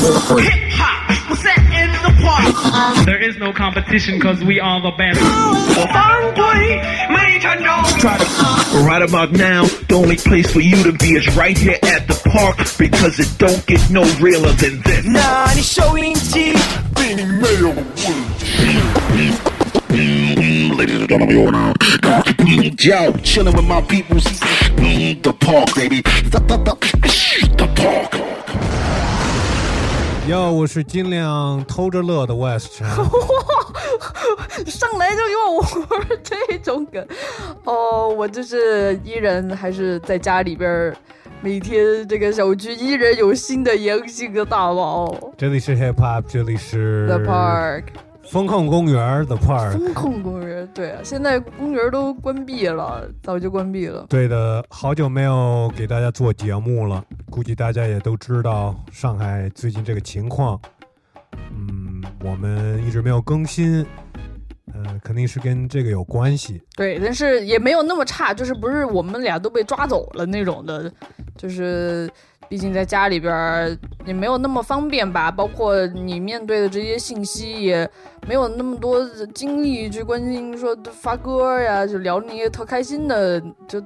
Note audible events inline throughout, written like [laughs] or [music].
Hip hop, set in the park. There is no competition because we are the best. Right about now, the only place for you to be is right here at the park because it don't get no realer than this. Nah, 나 아니 쇼인지 빈이 male. Ladies and gentlemen, we over now. Yo, chilling with my people, The park, baby. The, the, the, the park. 哟，我是尽量偷着乐的 West 陈。[laughs] 上来就给我玩这种梗，哦，我就是依然还是在家里边儿，每天这个小区依然有新的阳性的大宝。这里是 Hip Hop，这里是 The Park 风控公园的块儿。风控公园，对啊，现在公园都关闭了，早就关闭了。对的，好久没有给大家做节目了，估计大家也都知道上海最近这个情况。嗯，我们一直没有更新，呃，肯定是跟这个有关系。对，但是也没有那么差，就是不是我们俩都被抓走了那种的，就是毕竟在家里边儿也没有那么方便吧，包括你面对的这些信息也没有那么多精力去关心说发歌呀，就聊那些特开心的，就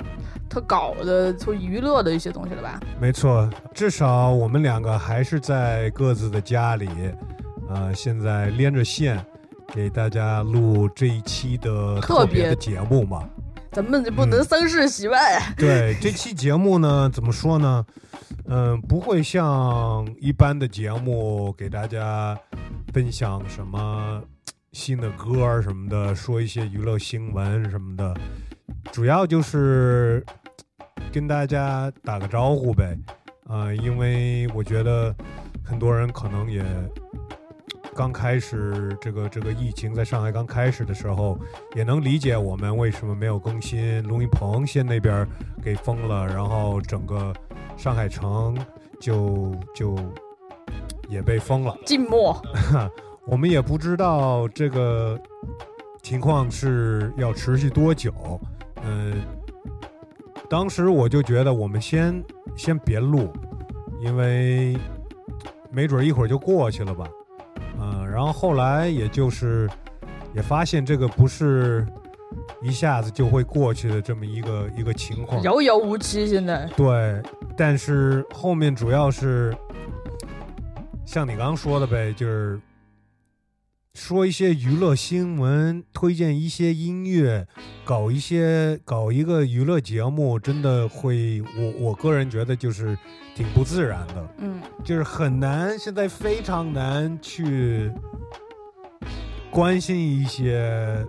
特搞的、特娱乐的一些东西了吧？没错，至少我们两个还是在各自的家里，呃，现在连着线给大家录这一期的特别的节目嘛。咱们就不能丧事喜外。对这期节目呢，怎么说呢？嗯、不会像一般的节目给大家分享什么新的歌儿什么的，说一些娱乐新闻什么的，主要就是跟大家打个招呼呗。啊、因为我觉得很多人可能也刚开始这个这个疫情在上海刚开始的时候，也能理解我们为什么没有更新。龙云鹏先那边给封了，然后整个上海城就就也被封了。静默，[laughs] 我们也不知道这个情况是要持续多久。嗯，当时我就觉得我们先先别录，因为没准一会儿就过去了吧。嗯，然后后来也就是也发现这个不是一下子就会过去的这么一个一个情况。遥遥无期。现在对，但是后面主要是像你刚刚说的呗，就是说一些娱乐新闻，推荐一些音乐，搞一些搞一个娱乐节目，真的会，我我个人觉得就是挺不自然的，嗯，就是很难，现在非常难去关心一些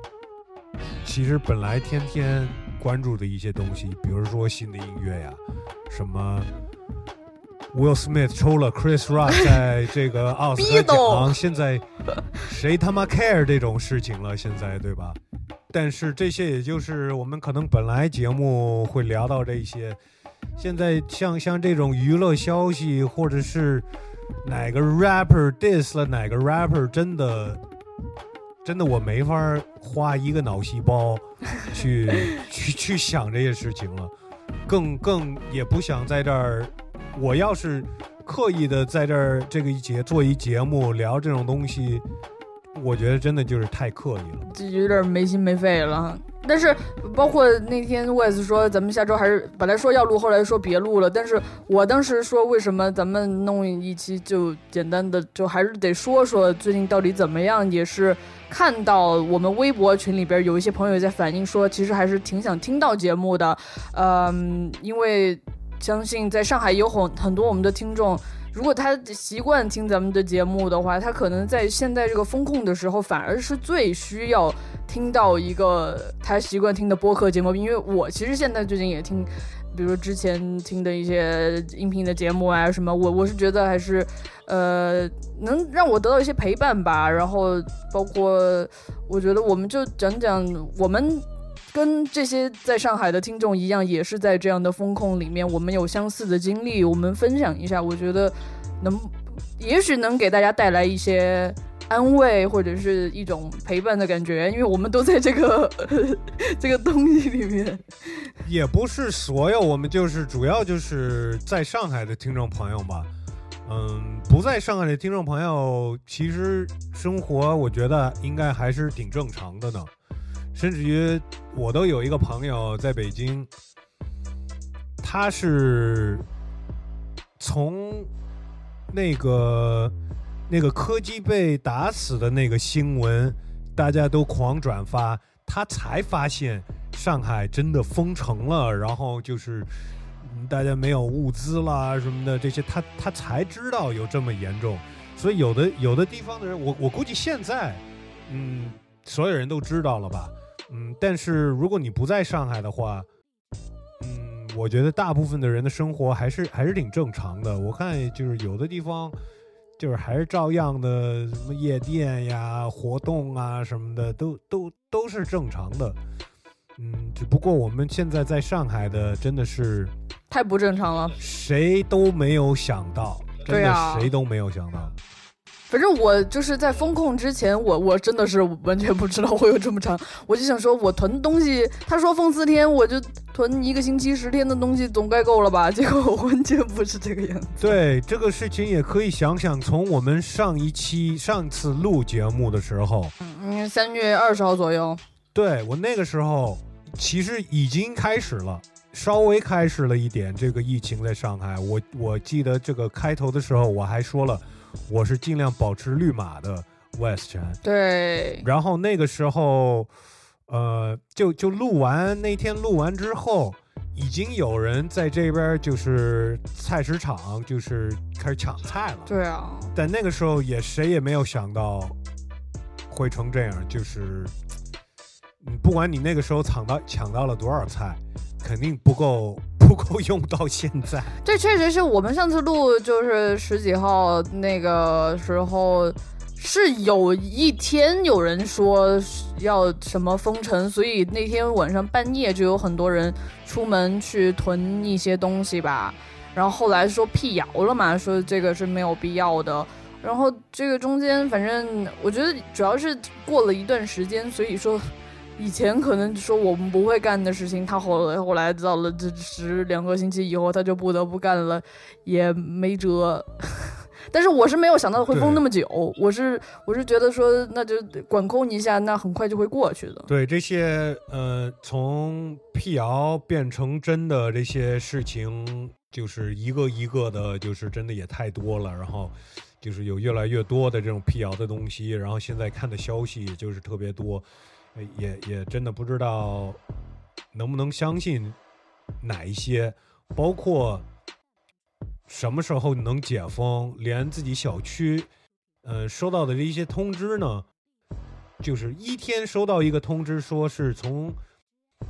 其实本来天天关注的一些东西，比如说新的音乐呀，什么 Will Smith 抽了 Chris Rock 在这个奥斯卡奖，现在谁他妈 care 这种事情了？现在对吧？但是这些也就是我们可能本来节目会聊到这些，现在像像这种娱乐消息，或者是哪个 rapper diss 了哪个 rapper，真的真的我没法花一个脑细胞去 [laughs] 去去想这些事情了，更更也不想在这儿，我要是刻意的在这儿这个一节做一节目聊这种东西，我觉得真的就是太刻意了。就有点没心没肺了。但是包括那天我也是说咱们下周还是本来说要录，后来说别录了。但是我当时说为什么咱们弄一期就简单的就还是得说说最近到底怎么样，也是看到我们微博群里边有一些朋友在反映说，其实还是挺想听到节目的，嗯，因为相信在上海有很很多我们的听众。如果他习惯听咱们的节目的话，他可能在现在这个风控的时候，反而是最需要听到一个他习惯听的播客节目。因为我其实现在最近也听，比如之前听的一些音频的节目啊什么，我我是觉得还是，呃，能让我得到一些陪伴吧。然后包括我觉得我们就讲讲我们。跟这些在上海的听众一样，也是在这样的风控里面，我们有相似的经历，我们分享一下，我觉得能，也许能给大家带来一些安慰或者是一种陪伴的感觉，因为我们都在这个 [laughs] 这个东西里面。也不是所有，我们就是主要就是在上海的听众朋友吧。嗯，不在上海的听众朋友，其实生活我觉得应该还是挺正常的呢。甚至于我都有一个朋友在北京，他是从那个那个柯基被打死的那个新闻，大家都狂转发，他才发现上海真的封城了，然后就是大家没有物资啦什么的这些，他他才知道有这么严重。所以有的有的地方的人，我我估计现在，嗯，所有人都知道了吧，嗯，但是如果你不在上海的话，嗯，我觉得大部分的人的生活还是还是挺正常的。我看就是有的地方，就是还是照样的什么夜店呀、活动啊什么的，都都都是正常的。嗯，只不过我们现在在上海的真的是太不正常了。谁都没有想到，真的谁都没有想到。反正我就是在风控之前，我我真的是完全不知道会有这么长。我就想说，我囤东西，他说封四天，我就囤一个星期十天的东西，总该够了吧？[laughs] 结果完全不是这个样子。对这个事情也可以想想，从我们上一期上次录节目的时候，嗯，三月二十号左右，对我那个时候其实已经开始了，稍微开始了一点这个疫情在上海。我我记得这个开头的时候我还说了，我是尽量保持绿码的 West 城。对，然后那个时候，呃，就就录完那天录完之后，已经有人在这边就是菜市场就是开始抢菜了。对啊，但那个时候也谁也没有想到会成这样，就是，嗯，不管你那个时候抢到抢到了多少菜，肯定不够不够用到现在。这确实是我们上次录就是十几号那个时候，是有一天有人说要什么封城，所以那天晚上半夜就有很多人出门去囤一些东西吧。然后后来说辟谣了嘛，说这个是没有必要的。然后这个中间，反正我觉得主要是过了一段时间，所以说以前可能说我们不会干的事情，他后来后来到了这十两个星期以后，他就不得不干了，也没辙。[laughs] 但是我是没有想到会封那么久，我是我是觉得说那就管控一下，那很快就会过去的。对这些呃，从辟谣变成真的这些事情，就是一个一个的，就是真的也太多了。然后就是有越来越多的这种辟谣的东西，然后现在看的消息就是特别多，呃也也真的不知道能不能相信哪一些，包括什么时候能解封，连自己小区呃收到的这一些通知呢。就是一天收到一个通知，说是从，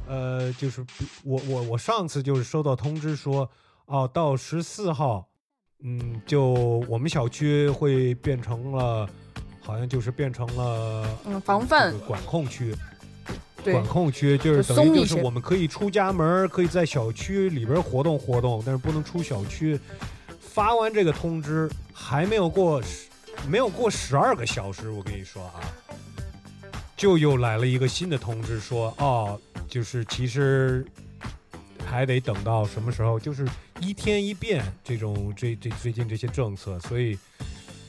呃，就是我我我上次就是收到通知说，哦，到十四号，嗯，就我们小区会变成了，好像就是变成了嗯，防范管控区，管控区就是等于就是我们可以出家门，可以在小区里边活动活动，但是不能出小区。发完这个通知还没有过十，没有过十二个小时，我跟你说啊，就又来了一个新的通知说，哦，就是其实还得等到什么时候，就是一天一变这种这这最近这些政策，所以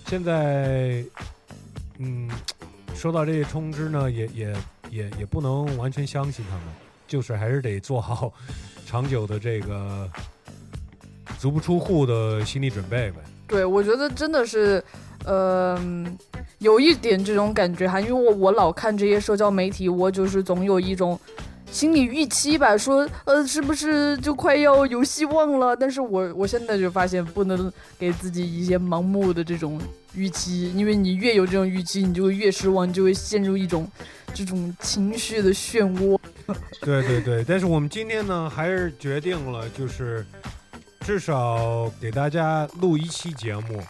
现在嗯，收到这些通知呢，也也也也不能完全相信他们，就是还是得做好长久的这个足不出户的心理准备呗。对，我觉得真的是，呃，有一点这种感觉哈，因为我我老看这些社交媒体，我就是总有一种心理预期吧，说呃是不是就快要有希望了？但是我我现在就发现不能给自己一些盲目的这种预期，因为你越有这种预期，你就会越失望，你就会陷入一种 [laughs] 这种情绪的漩涡。[laughs] 对对对，但是我们今天呢，还是决定了，就是至少给大家录一期节目，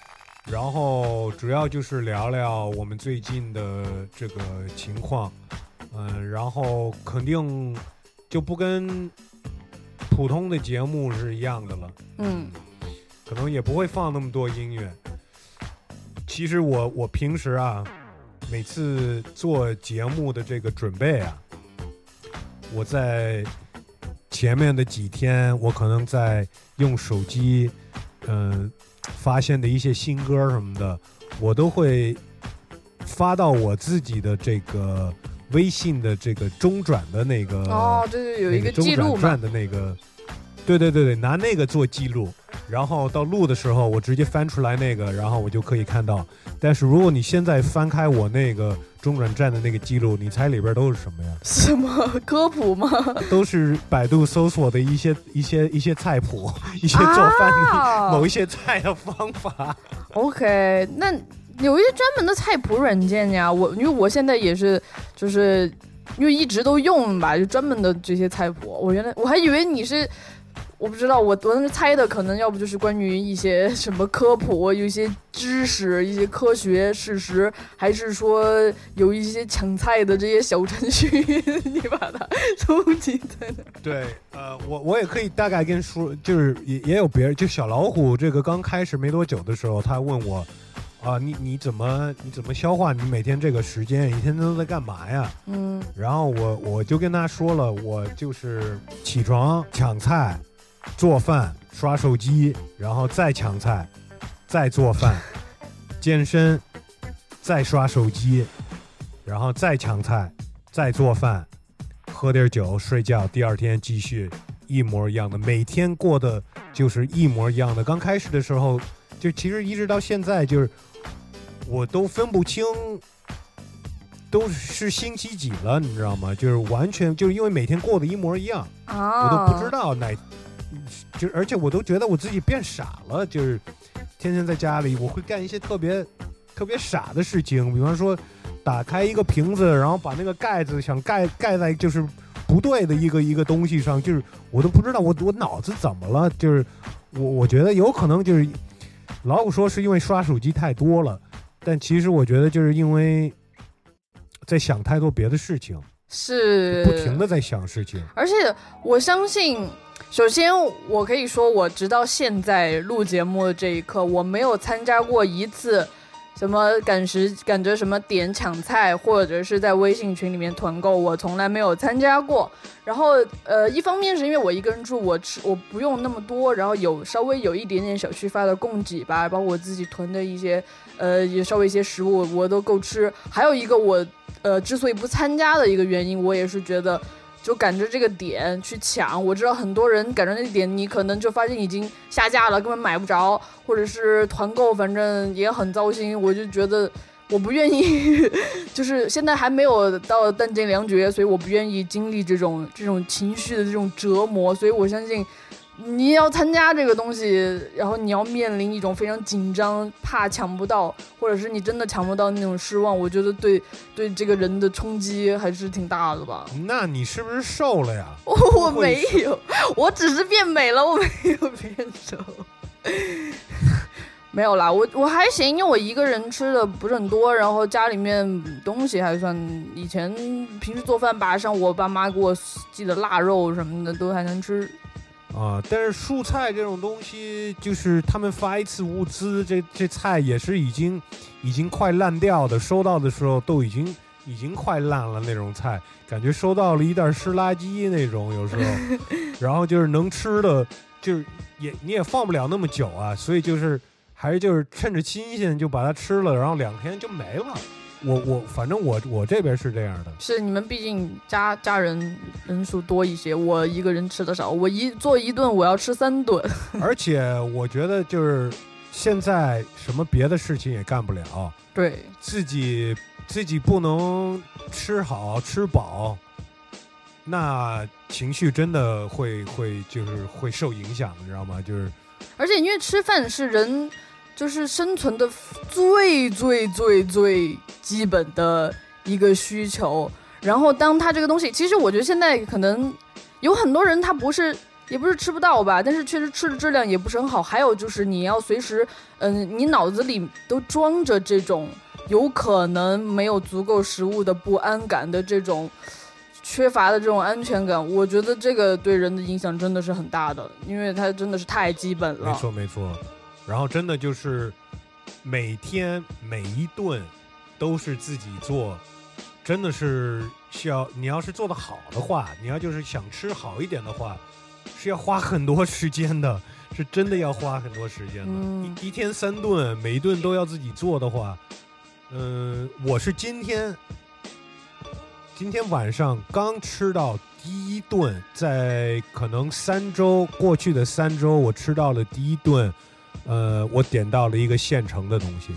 然后主要就是聊聊我们最近的这个情况，嗯，然后肯定就不跟普通的节目是一样的了，嗯，可能也不会放那么多音乐。其实我我平时啊，每次做节目的这个准备啊，我在前面的几天，我可能在用手机，嗯、发现的一些新歌什么的，我都会发到我自己的这个微信的这个中转的那个哦，对对，有一个中记录嘛。转站，的那个，对对对对，拿那个做记录，然后到录的时候我直接翻出来那个，然后我就可以看到。但是如果你现在翻开我那个中转站的那个记录，你猜里边都是什么呀？[laughs] 什么科普吗？都是百度搜索的一些一些一些菜谱，一些做饭的、啊某一些菜的方法。OK，那有一些专门的菜谱软件呀，我因为我现在也是，就是因为一直都用吧，就专门的这些菜谱。我原来我还以为你是，我不知道，我我当时猜的可能要不就是关于一些什么科普，有一些知识、一些科学事实，还是说有一些抢菜的这些小程序，你把它收集在那儿。[laughs] 对，呃，我我也可以大概跟说，就是也也有别人，就小老虎这个刚开始没多久的时候，他问我，啊、你你怎么你怎么消化你每天这个时间，一天都在干嘛呀？嗯然后我我就跟他说了，我就是起床抢菜、做饭、刷手机，然后再抢菜、再做饭、[laughs] 健身、再刷手机，然后再抢菜、再做饭、喝点酒、睡觉，第二天继续一模一样的，每天过的就是一模一样的。刚开始的时候，就其实一直到现在，就是我都分不清都是星期几了，你知道吗？就是完全就是因为每天过得一模一样，啊，我都不知道哪，就而且我都觉得我自己变傻了，就是天天在家里，我会干一些特别特别傻的事情，比方说打开一个瓶子，然后把那个盖子想盖盖在就是不对的一个一个东西上，就是我都不知道我我脑子怎么了，就是我我觉得有可能就是老虎说是因为刷手机太多了，但其实我觉得就是因为在想太多别的事情，是不停的在想事情。而且我相信，首先我可以说，我直到现在录节目的这一刻，我没有参加过一次什么赶时赶着什么点抢菜，或者是在微信群里面团购，我从来没有参加过。然后呃，一方面是因为我一个人住，我吃我不用那么多，然后有稍微有一点点小区发的供给吧，包括我自己囤的一些呃也稍微一些食物我都够吃。还有一个我呃之所以不参加的一个原因，我也是觉得。就赶着这个点去抢，我知道很多人赶着那个点，你可能就发现已经下架了，根本买不着，或者是团购，反正也很糟心。我就觉得我不愿意，[laughs] 就是现在还没有到弹尽粮绝，所以我不愿意经历这种这种情绪的这种折磨。所以我相信，你要参加这个东西，然后你要面临一种非常紧张，怕抢不到，或者是你真的抢不到那种失望，我觉得对对这个人的冲击还是挺大的吧。那你是不是瘦了呀？我我没有，我只是变美了，我没有变瘦。[laughs] 没有啦，我我还行，因为我一个人吃的不是很多，然后家里面东西还算，以前平时做饭吧，像我爸妈给我寄的腊肉什么的都还能吃。啊，但是蔬菜这种东西，就是他们发一次物资，这这菜也是已经已经快烂掉的，收到的时候都已经已经快烂了那种菜，感觉收到了一袋湿垃圾那种，有时候，[laughs] 然后就是能吃的，就是也你也放不了那么久啊，所以就是还是就是趁着新鲜就把它吃了，然后两天就没了。我我反正我我这边是这样的，是你们毕竟家家人人数多一些，我一个人吃的少，我一做一顿我要吃三顿。[laughs] 而且我觉得就是现在什么别的事情也干不了。对，自己自己不能吃好吃饱，那情绪真的会会就是会受影响，你知道吗？就是而且因为吃饭是人就是生存的最最最最基本的一个需求，然后当他这个东西，其实我觉得现在可能有很多人他不是。也不是吃不到吧，但是确实吃的质量也不是很好。还有就是你要随时，嗯、你脑子里都装着这种有可能没有足够食物的不安感的这种缺乏的这种安全感，我觉得这个对人的影响真的是很大的，因为它真的是太基本了。没错没错。然后真的就是每天每一顿都是自己做，真的是需要你要是做的好的话，你要就是想吃好一点的话，是要花很多时间的，是真的要花很多时间的。嗯一一天三顿，每一顿都要自己做的话，嗯、我是今天今天晚上刚吃到第一顿，在可能三周过去的三周，我吃到了第一顿，呃，我点到了一个现成的东西，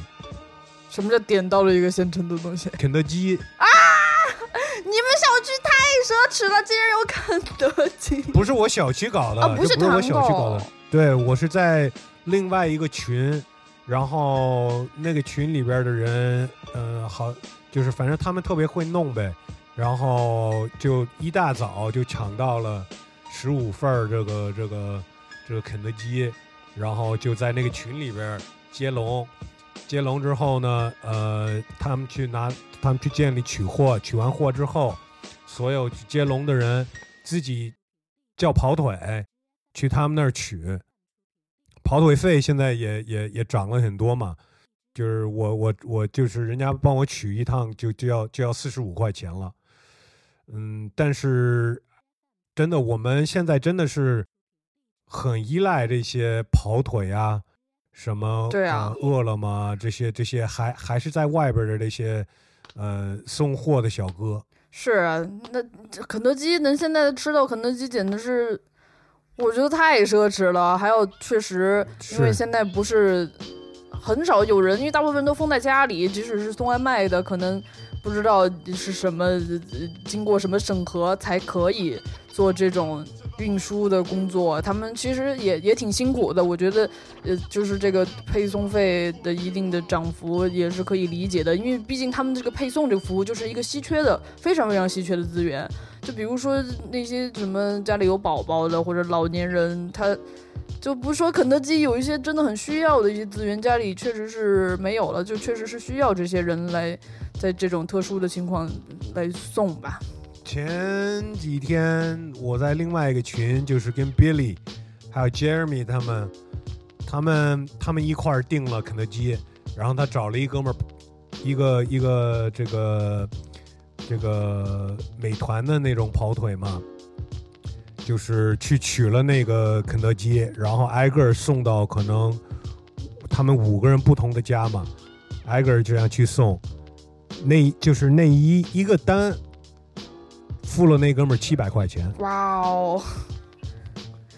什么叫点到了一个现成的东西？肯德基啊。你们小区太奢侈了，竟然有肯德基！不是我小区搞的，啊不是这不是我小区搞的，对我是在另外一个群，然后那个群里边的人，呃，好，就是反正他们特别会弄呗，然后就一大早就抢到了十五份儿这个这个这个肯德基，然后就在那个群里边接龙，接龙之后呢，呃，他们去拿，他们去店里取货，取完货之后，所有接龙的人自己叫跑腿去他们那儿取，跑腿费现在也也也涨了很多嘛，就是我我我就是人家帮我取一趟就就要就要四十五块钱了，嗯，但是真的我们现在真的是很依赖这些跑腿啊，什么对啊。呃饿了么这些这些还还是在外边的这些呃送货的小哥，是啊，那肯德基能现在吃到肯德基，简直是我觉得太奢侈了。还有，确实，因为现在不是很少有人，因为大部分人都封在家里，即使是送外卖的，可能不知道是什么呃经过什么审核才可以做这种运输的工作。他们其实也也挺辛苦的，我觉得，呃，就是这个配送费的一定的涨幅也是可以理解的，因为毕竟他们这个配送这个服务就是一个稀缺的、非常非常稀缺的资源。就比如说那些什么家里有宝宝的或者老年人，他就不说肯德基有一些真的很需要的一些资源，家里确实是没有了，就确实是需要这些人来在这种特殊的情况来送吧。前几天我在另外一个群，就是跟 Billy 还有 Jeremy 他们，他们他们一块儿订了肯德基，然后他找了一哥们儿，一个一个这个这个美团的那种跑腿嘛，就是去取了那个肯德基，然后挨个送到可能他们五个人不同的家嘛，挨个儿这样去送，那就是那一一个单。付了那哥们儿七百块钱，哇哦！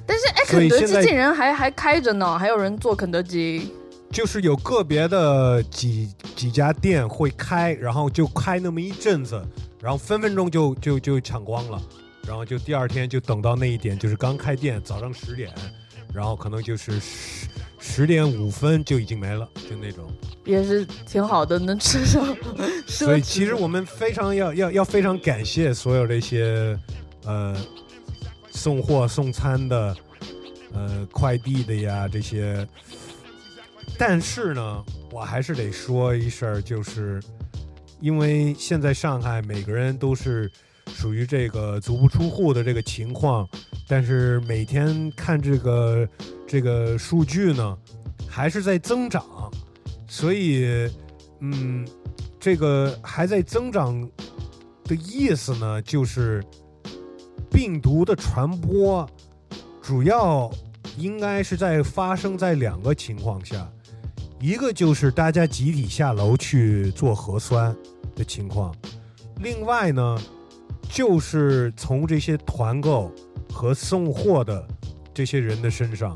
但是哎，肯德基竟然还还开着呢，还有人做肯德基。就是有个别的几几家店会开，然后就开那么一阵子，然后分分钟就就就抢光了，然后就第二天就等到那一点，就是刚开店，早上十点，然后可能就是十十点五分就已经没了，就那种。也是挺好的，能吃上。[laughs] 所以其实我们非常要要要非常感谢所有这些呃送货送餐的呃快递的呀这些，但是呢，我还是得说一声儿，就是因为现在上海每个人都是属于这个足不出户的这个情况，但是每天看这个这个数据呢，还是在增长，所以嗯。这个还在增长的意思呢，就是病毒的传播主要应该是在发生在两个情况下，一个就是大家集体下楼去做核酸的情况，另外呢，就是从这些团购和送货的这些人的身上。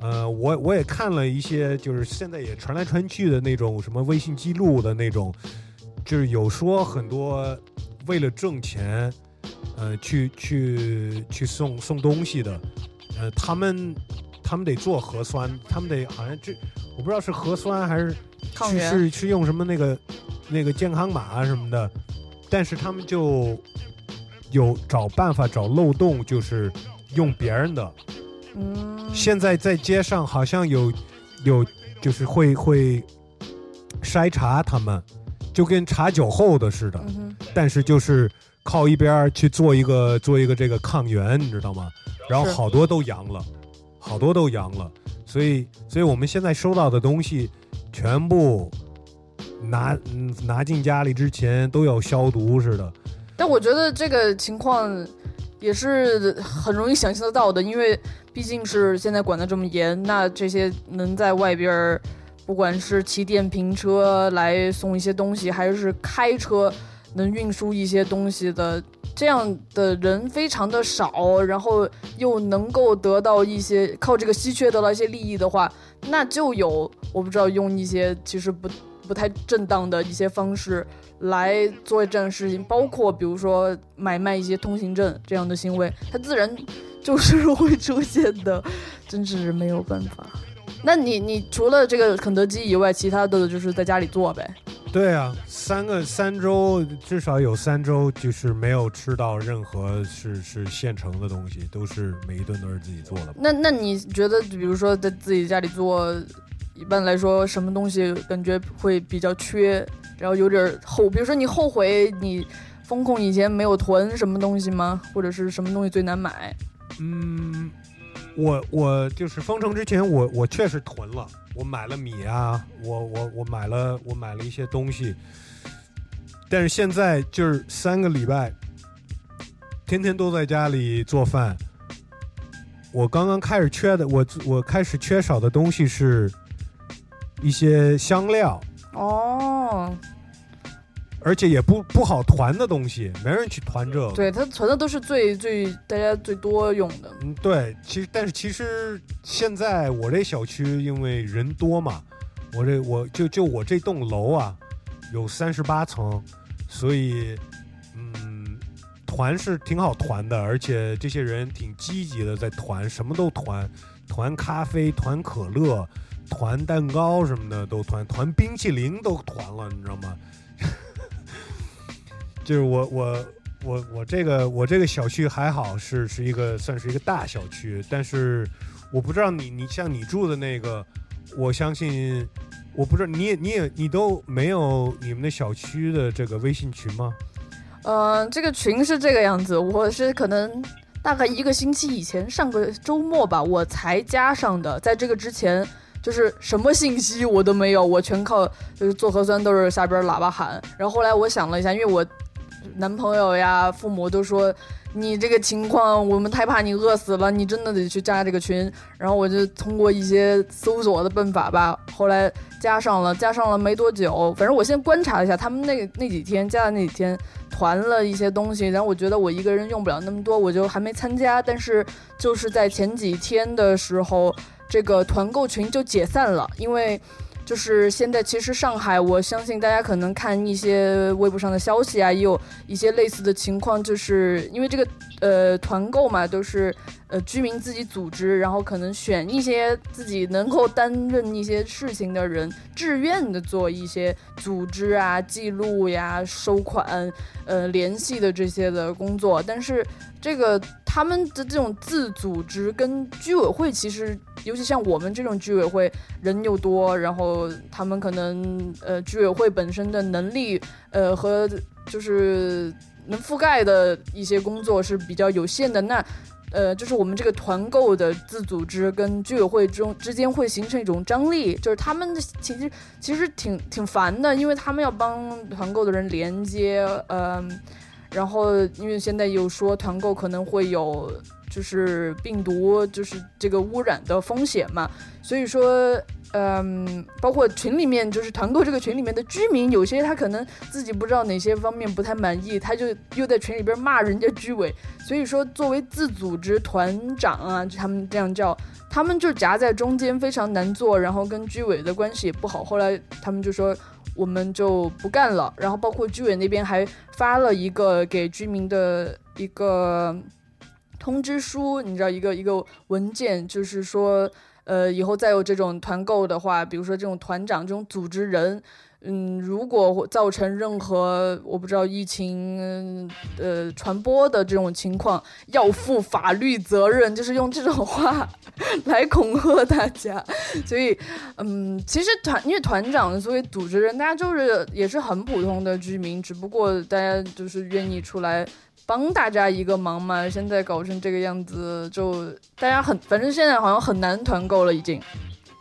呃，我我也看了一些，就是现在也传来传去的那种什么微信记录的那种，就是有说很多为了挣钱，呃，去去去送送东西的，呃，他们他们得做核酸，他们得好像这我不知道是核酸还是是是是用什么那个那个健康码啊什么的，但是他们就有找办法找漏洞，就是用别人的。嗯，现在在街上好像有有就是会会筛查他们，就跟查酒后的似的，嗯，但是就是靠一边去做一个做一个这个抗原，你知道吗？然后好多都阳了，好多都阳了，所以所以我们现在收到的东西全部拿嗯拿进家里之前都要消毒似的。但我觉得这个情况也是很容易想象得到的，因为毕竟是现在管得这么严，那这些能在外边儿，不管是骑电瓶车来送一些东西，还是开车能运输一些东西的，这样的人非常的少，然后又能够得到一些靠这个稀缺得到一些利益的话，那就有我不知道用一些其实不不太正当的一些方式来做这样的事情，包括比如说买卖一些通行证这样的行为，它自然就是会出现的，真是没有办法。[laughs] 那你你除了这个肯德基以外，其他的就是在家里做呗。对啊，三个三周至少有三周就是没有吃到任何是是现成的东西，都是每一顿都是自己做的。那那你觉得，比如说在自己家里做，一般来说什么东西感觉会比较缺，然后有点后，比如说你后悔你风控以前没有囤什么东西吗？或者是什么东西最难买？嗯，我我就是封城之前我，我确实囤了，我买了米啊，我我我买了我买了一些东西，但是现在就是三个礼拜，天天都在家里做饭。我刚刚开始缺的，我我开始缺少的东西是一些香料，哦，而且也不不好团的东西，没人去团这个。对，它存的都是最最大家最多用的。嗯，对，其实但是其实现在我这小区因为人多嘛，我这我就就我这栋楼啊，有三十八层，所以嗯，团是挺好团的，而且这些人挺积极的在团，什么都团，团咖啡、团可乐、团蛋糕什么的都团，团冰淇淋都团了，你知道吗？[laughs] 就是我我我我这个我这个小区还好是是一个算是一个大小区，但是我不知道你你像你住的那个，我相信我不知道你也你也你都没有你们的小区的这个微信群吗？嗯、这个群是这个样子，我是可能大概一个星期以前，上个周末吧，我才加上的。在这个之前，就是什么信息我都没有，我全靠就是做核酸都是下边喇叭喊。然后后来我想了一下，因为我男朋友呀、父母都说你这个情况，我们太怕你饿死了，你真的得去加这个群。然后我就通过一些搜索的办法吧，后来加上了，加上了没多久，反正我先观察一下，他们那那几天加的那几天团了一些东西，然后我觉得我一个人用不了那么多，我就还没参加。但是就是在前几天的时候，这个团购群就解散了，因为。就是现在，其实上海，我相信大家可能看一些微博上的消息啊，也有一些类似的情况，就是因为这个呃团购嘛，都是呃居民自己组织，然后可能选一些自己能够担任一些事情的人，自愿的做一些组织啊、记录呀、收款、呃联系的这些的工作，但是这个他们的这种自组织跟居委会其实，尤其像我们这种居委会人又多，然后他们可能呃居委会本身的能力呃和就是能覆盖的一些工作是比较有限的，那。呃，就是我们这个团购的自组织跟居委会中之间会形成一种张力，就是他们的其实其实挺挺烦的，因为他们要帮团购的人连接，嗯、然后因为现在有说团购可能会有就是病毒就是这个污染的风险嘛，所以说。嗯，包括群里面就是团购这个群里面的居民，有些他可能自己不知道哪些方面不太满意，他就又在群里边骂人家居委。所以说，作为自组织团长啊，他们这样叫，他们就夹在中间，非常难做，然后跟居委的关系也不好。后来他们就说，我们就不干了。然后包括居委那边还发了一个给居民的一个通知书，你知道一个一个文件，就是说。呃，以后再有这种团购的话，比如说这种团长、这种组织人，嗯，如果造成任何我不知道疫情呃传播的这种情况，要负法律责任，就是用这种话 [laughs] 来恐吓大家。所以，嗯，其实团因为团长作为组织人，大家就是也是很普通的居民，只不过大家就是愿意出来。帮大家一个忙嘛，现在搞成这个样子，就大家很，反正现在好像很难团购了，已经。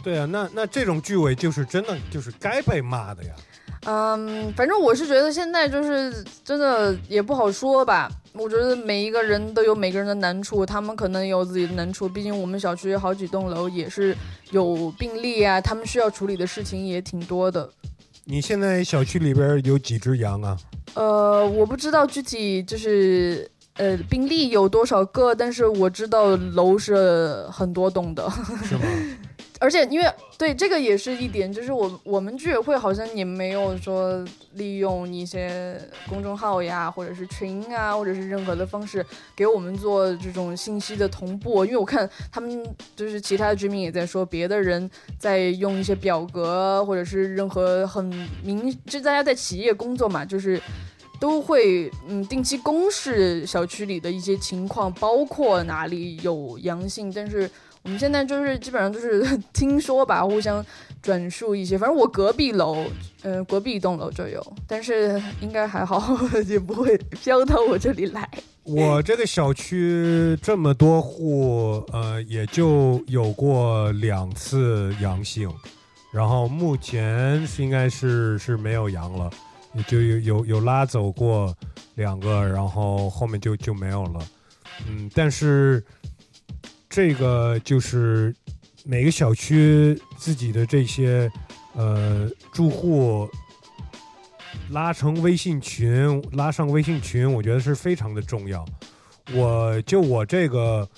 对啊，那那这种剧委就是真的就是该被骂的呀。嗯，反正我是觉得现在就是真的也不好说吧。我觉得每一个人都有每个人的难处，他们可能有自己的难处。毕竟我们小区有好几栋楼也是有病例啊，他们需要处理的事情也挺多的。你现在小区里边有几只羊啊？呃，我不知道具体就是呃病例有多少个，但是我知道楼是很多栋的。[laughs] 是吗？而且因为对这个也是一点，就是我我们居委会好像也没有说利用一些公众号呀，或者是群啊，或者是任何的方式给我们做这种信息的同步。因为我看他们就是其他的居民也在说，别的人在用一些表格，或者是任何很明，就大家在企业工作嘛，就是。都会嗯定期公示小区里的一些情况，包括哪里有阳性，但是我们现在就是基本上就是 [laughs] 听说吧，互相转述一些。反正我隔壁楼，嗯、隔壁一栋楼就有，但是应该还好，[laughs] 也不会飘到我这里来。我这个小区这么多户，呃，也就有过两次阳性，然后目前是应该是是没有阳了，就有有有拉走过两个，然后后面就就没有了。嗯，但是这个就是每个小区自己的这些呃住户拉成微信群，拉上微信群，我觉得是非常的重要。我就我这个，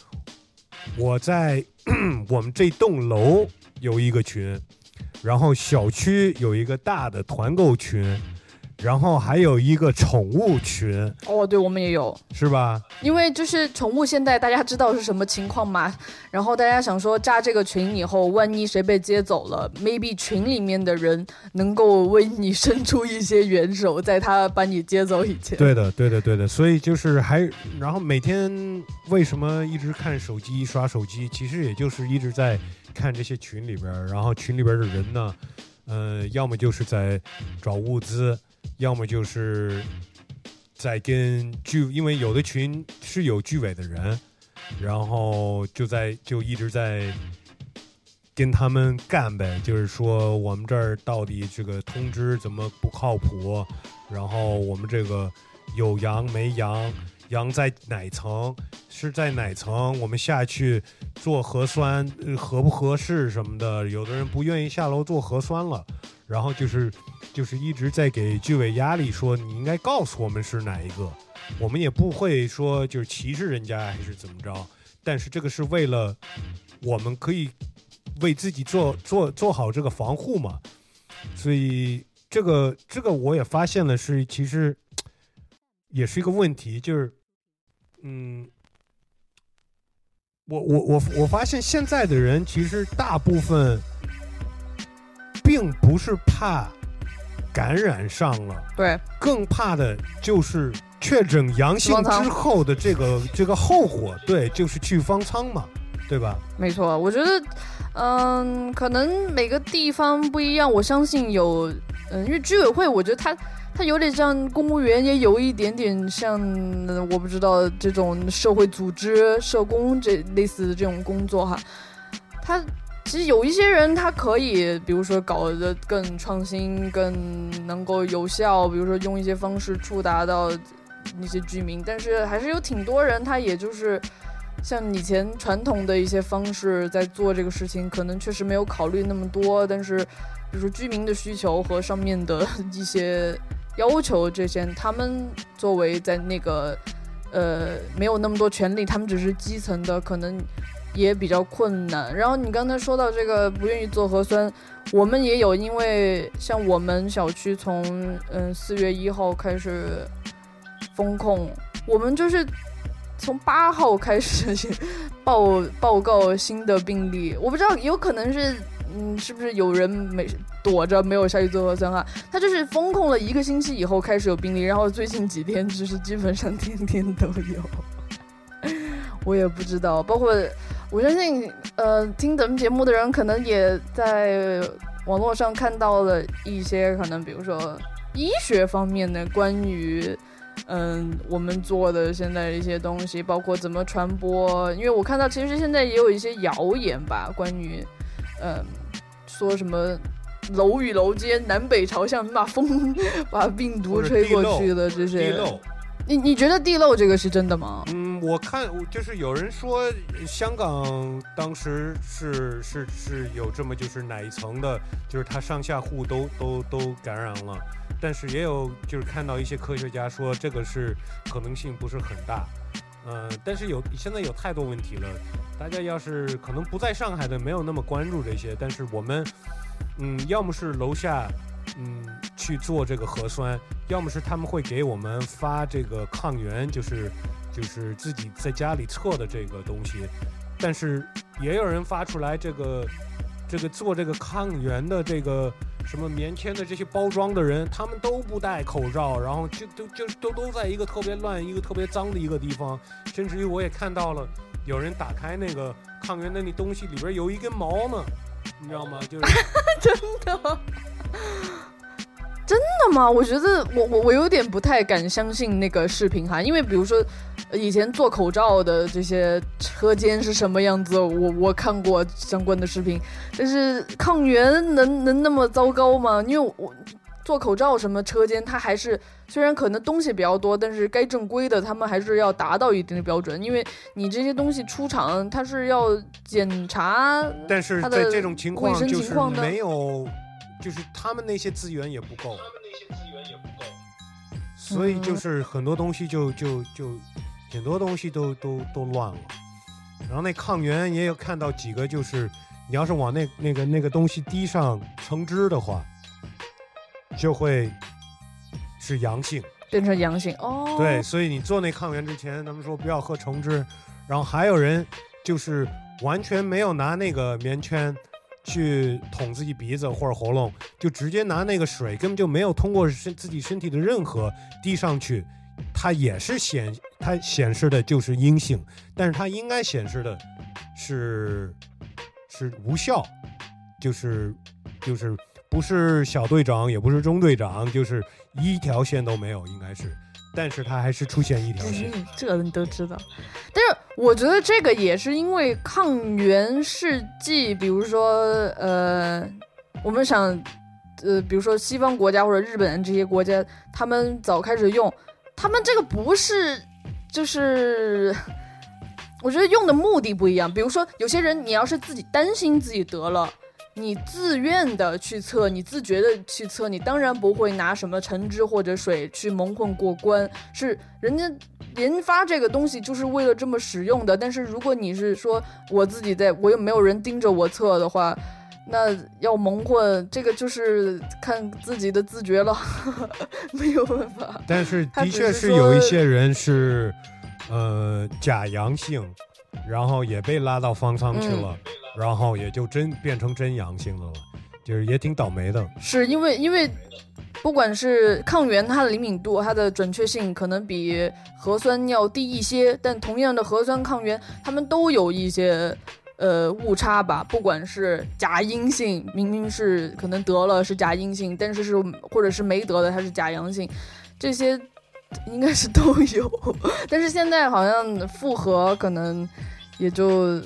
我在 [clears throat] 我们这栋楼有一个群，然后小区有一个大的团购群，然后还有一个宠物群，哦，对，我们也有，是吧？因为就是宠物现在大家知道是什么情况嘛，然后大家想说加这个群以后，万一谁被接走了，maybe 群里面的人能够为你伸出一些援手，在他把你接走以前。对的，对的，对的。所以就是还，然后每天为什么一直看手机、刷手机？其实也就是一直在看这些群里边儿，然后群里边的人呢，呃，要么就是在找物资，要么就是在跟居，因为有的群是有居委的人，然后就在就一直在跟他们干呗，就是说我们这儿到底这个通知怎么不靠谱，然后我们这个有阳没阳，阳在哪层，是在哪层，我们下去做核酸、合不合适什么的，有的人不愿意下楼做核酸了，然后就是就是一直在给剧委压力，说你应该告诉我们是哪一个，我们也不会说就是歧视人家还是怎么着，但是这个是为了我们可以为自己做做做好这个防护嘛，所以这个这个我也发现了是其实也是一个问题，就是嗯，我我我我发现现在的人其实大部分并不是怕感染上了。对，更怕的就是确诊阳性之后的这个这个后果，对，就是去方舱嘛，对吧？没错，我觉得，嗯，可能每个地方不一样。我相信有，嗯，因为居委会，我觉得他它有点像公务员，也有一点点像，呃我不知道这种社会组织、社工这类似的这种工作哈。它其实有一些人，他可以，比如说搞得更创新、更能够有效，比如说用一些方式触达到那些居民，但是还是有挺多人，他也就是。像以前传统的一些方式在做这个事情，可能确实没有考虑那么多，但是，比如说居民的需求和上面的一些要求，这些他们作为在那个呃没有那么多权利，他们只是基层的，可能也比较困难。然后你刚才说到这个不愿意做核酸，我们也有，因为像我们小区从嗯四月一号开始封控，我们就是。从八号开始报报告新的病例，我不知道，有可能是，嗯，是不是有人没躲着没有下去做核酸啊？他就是封控了一个星期以后开始有病例，然后最近几天就是基本上天天都有，我也不知道。包括我相信，呃，听咱们节目的人可能也在网络上看到了一些可能，比如说医学方面的关于。嗯，我们做的现在一些东西，包括怎么传播，因为我看到其实现在也有一些谣言吧，关于，嗯，说什么楼与楼间南北朝向把风 [laughs] 把病毒吹过去的这些，你你觉得地漏这个是真的吗？嗯，我看就是有人说香港当时是是是有这么就是哪一层的，就是它上下户都都都感染了，但是也有就是看到一些科学家说这个是可能性不是很大。嗯、但是有现在有太多问题了，大家要是可能不在上海的没有那么关注这些，但是我们嗯，要么是楼下嗯去做这个核酸，要么是他们会给我们发这个抗原，就是就是自己在家里测的这个东西，但是也有人发出来这个这个做这个抗原的这个什么棉签的这些包装的人，他们都不戴口罩，然后就就就都都在一个特别乱、一个特别脏的一个地方，甚至于我也看到了有人打开那个抗原的那东西里边有一根毛呢，你知道吗？就是。[laughs] 真的。真的吗？我觉得我我我有点不太敢相信那个视频哈，因为比如说呃以前做口罩的这些车间是什么样子，我我看过相关的视频，但是抗原能能那么糟糕吗？因为我做口罩什么车间，它还是虽然可能东西比较多，但是该正规的他们还是要达到一定的标准，因为你这些东西出厂它是要检查，但是它的在这种情况卫生就是他们那些资源也不够他们那些资源也不够，所以就嗯是很多东西就就就很多东西都都都乱了。然后那抗原也有看到几个，就是你要是往那那个那个东西滴上橙汁的话，就会是阳性。变成阳性哦。对，，所以你做那抗原之前，他们说不要喝橙汁，然后还有人就是完全没有拿那个棉圈去捅自己鼻子或者喉咙，就直接拿那个水，根本就没有通过身自己身体的任何滴上去，它也是显它显示的就是阴性，但是它应该显示的是是无效，就是就是不是小队长，也不是中队长，就是一条线都没有，应该是，但是它还是出现一条线。嗯，这你都知道。但是我觉得这个也是因为抗原试剂，比如说呃，我们想呃，比如说西方国家或者日本这些国家，他们早开始用，他们这个不是就是。[laughs] 我觉得用的目的不一样，比如说有些人，你要是自己担心自己得了，你自愿的去测，你自觉的去测，你当然不会拿什么橙汁或者水去蒙混过关，是人家研发这个东西就是为了这么使用的。但是如果你是说我自己在，我又没有人盯着我测的话，那要蒙混，这个就是看自己的自觉了，[laughs] 没有办法。但是的确是有一些人是，呃，假阳性，然后也被拉到方舱去嗯了，然后也就真变成真阳性的了，就是也挺倒霉的。是因为因为不管是抗原，它的灵敏度、它的准确性可能比核酸要低一些，但同样的核酸抗原，它们都有一些呃误差吧。不管是假阴性，明明是可能得了是假阴性，但是是或者是没得的它是假阳性，这些应该是都有。但是现在好像复合可能也就。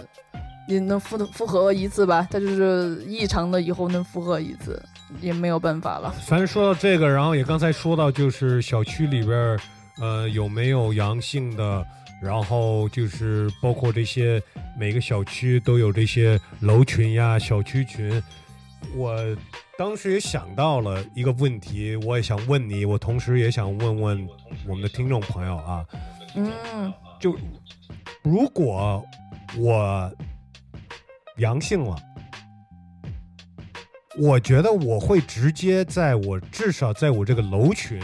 也能复复合一次吧，它就是异常的以后能复合一次，也没有办法了。反正说到这个，然后也刚才说到，就是小区里边，呃，有没有阳性的，然后就是包括这些每个小区都有这些楼群呀、小区群。我当时也想到了一个问题，我也想问你，我同时也想问问我们的听众朋友啊，嗯，就如果我阳性了，我觉得我会直接在我至少在我这个楼群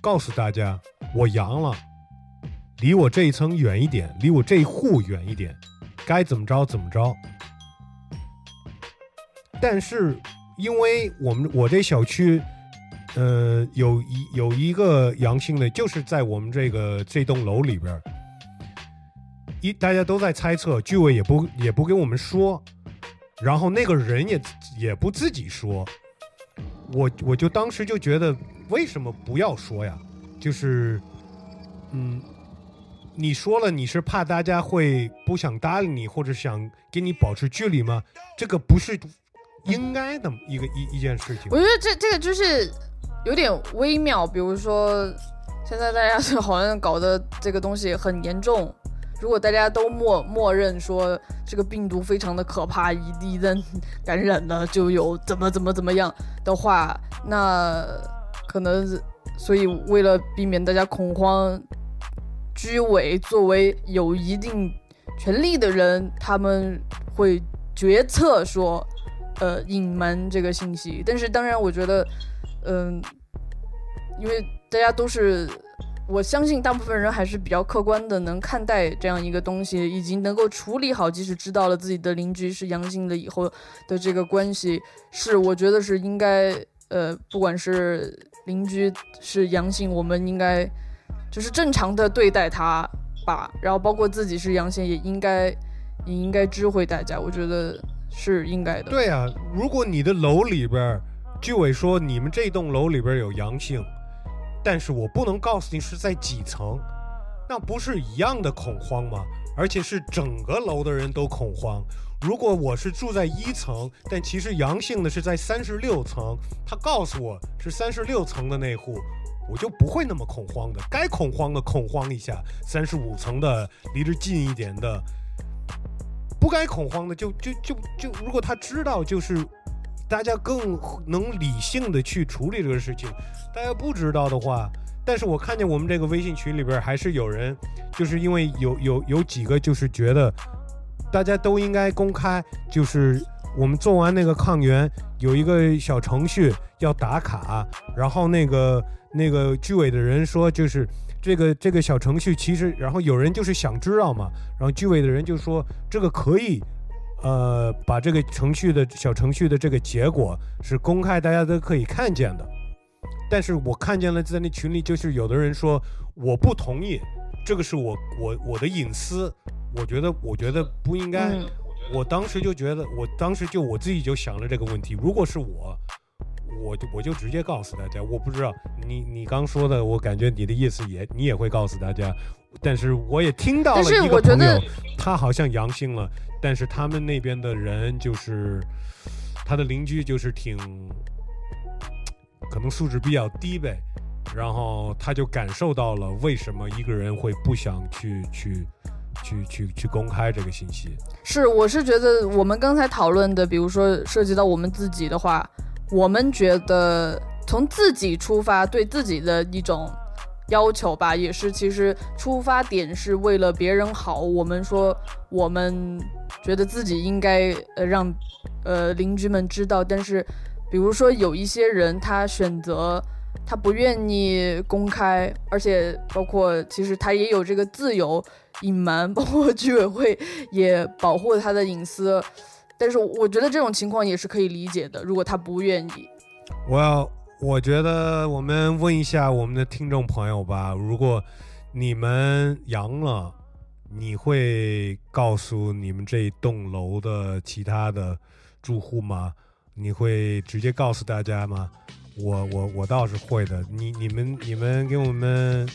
告诉大家我阳了，离我这一层远一点，离我这一户远一点，该怎么着怎么着。但是因为我们我这小区。呃，有一有一个阳性的，就是在我们这个这栋楼里边，一大家都在猜测，居委也不也不跟我们说，然后那个人也也不自己说，我我就当时就觉得，为什么不要说呀？就是，嗯，你说了，你是怕大家会不想搭理你，或者想跟你保持距离吗？这个不是应该的一个一一件事情我。觉得这这个就是有点微妙，比如说。现在大家就好像搞得这个东西很严重。如果大家都默默认说这个病毒非常的可怕，一一旦感染了就有怎么怎么怎么样的话，那可能是所以为了避免大家恐慌，居委作为有一定权力的人，他们会决策说，呃，隐瞒这个信息。但是当然，我觉得，嗯、因为大家都是，我相信大部分人还是比较客观的，能看待这样一个东西，以及能够处理好，即使知道了自己的邻居是阳性了以后的这个关系，是我觉得是应该，呃，不管是邻居是阳性，我们应该就是正常的对待他吧，然后包括自己是阳性，也应该也应该知会大家，我觉得是应该的。对啊，如果你的楼里边，居委说你们这栋楼里边有阳性，但是我不能告诉你是在几层，那不是一样的恐慌吗？而且是整个楼的人都恐慌。如果我是住在一层，但其实阳性的是在三十六层，他告诉我是三十六层的那户，我就不会那么恐慌的。该恐慌的恐慌一下，三十五层的离着近一点的，不该恐慌的就就就就，如果他知道，就是大家更能理性的去处理这个事情。大家不知道的话，但是我看见我们这个微信群里边还是有人，就是因为有有有几个就是觉得大家都应该公开，就是我们做完那个抗原有一个小程序要打卡，然后那个那个居委的人说就是。这个这个小程序其实，然后有人就是想知道嘛，然后居委的人就说这个可以，呃，把这个程序的小程序的这个结果是公开，大家都可以看见的。但是我看见了在那群里，就是有的人说我不同意，这个是我我我的隐私，我觉得我觉得不应该。嗯我当时就觉得，我当时就我自己就想了这个问题，如果是我，我就我就直接告诉大家，我不知道你你刚说的，我感觉你的意思也你也会告诉大家，但是我也听到了一个我觉得朋友，他好像阳性了，但是他们那边的人就是他的邻居就是挺可能素质比较低呗，然后他就感受到了为什么一个人会不想去去去去去公开这个信息。是，我是觉得我们刚才讨论的，比如说涉及到我们自己的话，我们觉得从自己出发，对自己的一种要求吧，也是其实出发点是为了别人好。我们说我们觉得自己应该呃让呃邻居们知道，但是比如说有一些人他选择。他不愿意公开，而且包括其实他也有这个自由隐瞒，包括居委会也保护他的隐私。但是我觉得这种情况也是可以理解的，如果他不愿意。我要，我觉得我们问一下我们的听众朋友吧，如果你们阳了，你会告诉你们这一栋楼的其他的住户吗？你会直接告诉大家吗？我我我倒是会的，你你们你们给我们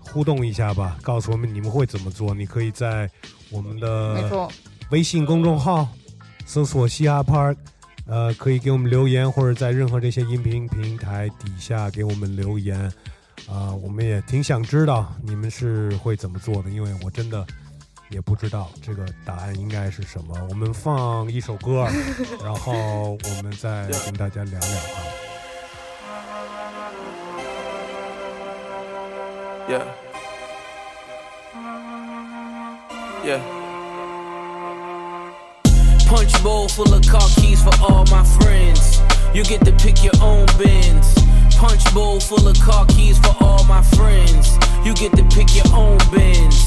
互动一下吧，告诉我们你们会怎么做。你可以在我们的微信公众号搜索“嘻哈 Park”，呃，可以给我们留言，或者在任何这些音频平台底下给我们留言。啊、我们也挺想知道你们是会怎么做的，因为我真的也不知道这个答案应该是什么。我们放一首歌，然后我们再跟大家聊聊啊。Yeah. Yeah. Punch bowl full of car keys for all my friends. You get to pick your own bins. Punch bowl full of car keys for all my friends. You get to pick your own bins.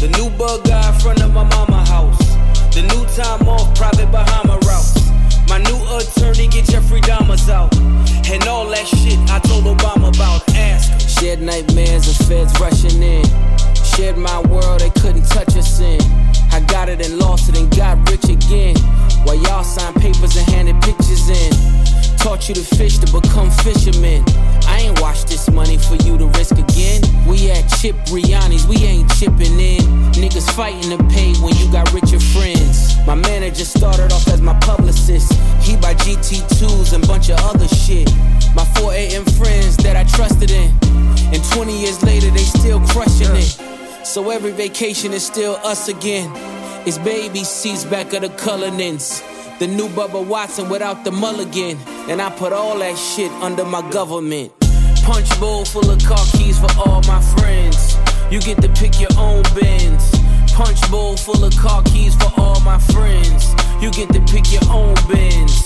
The new bug guy in front of my mama house. The new time off private Bahama route. My new attorney get Jeffrey Dahmer's out. And all that shit I told Obama about. Ask. him. Shared nightmares of feds rushing in. Shared my world, they couldn't touch us in. I got it and lost it and got rich again. While y'all signed papers and handed pictures in. Taught you to fish to become fishermen. I ain't washed this money for you to risk again. We at Chip Riani's, we ain't chipping in. Niggas fighting to pay when you got richer friends. My manager started off as my publicist. He buy GT2s and bunch of other shit. My 4 a.m. friends that I trusted in. And 20 years later, they still crushing it. So every vacation is still us again. It's baby seats back of the Cullinans. The new Bubba Watson without the mulligan. And I put all that shit under my government. Punch bowl full of car keys for all my friends. You get to pick your own bins. Punch bowl full of car keys for all my friends. You get to pick your own bins.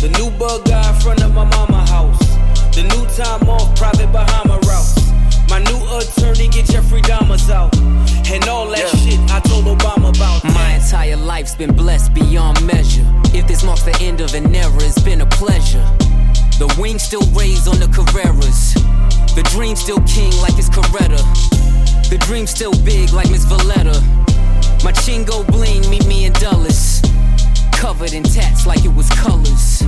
The new bug guy in front of my mama house. The new time off private Bahama route. My new attorney get Jeffrey Dahmer's out. And all that shit I told Obama about. My entire life's been blessed beyond measure. If this marks the end of an era, it's been a pleasure. The wings still raised on the Carreras. The dream still king like it's Coretta. The dream still big like Miss Valletta. My chingo bling, meet me in Dulles. Covered in tats like it was colors.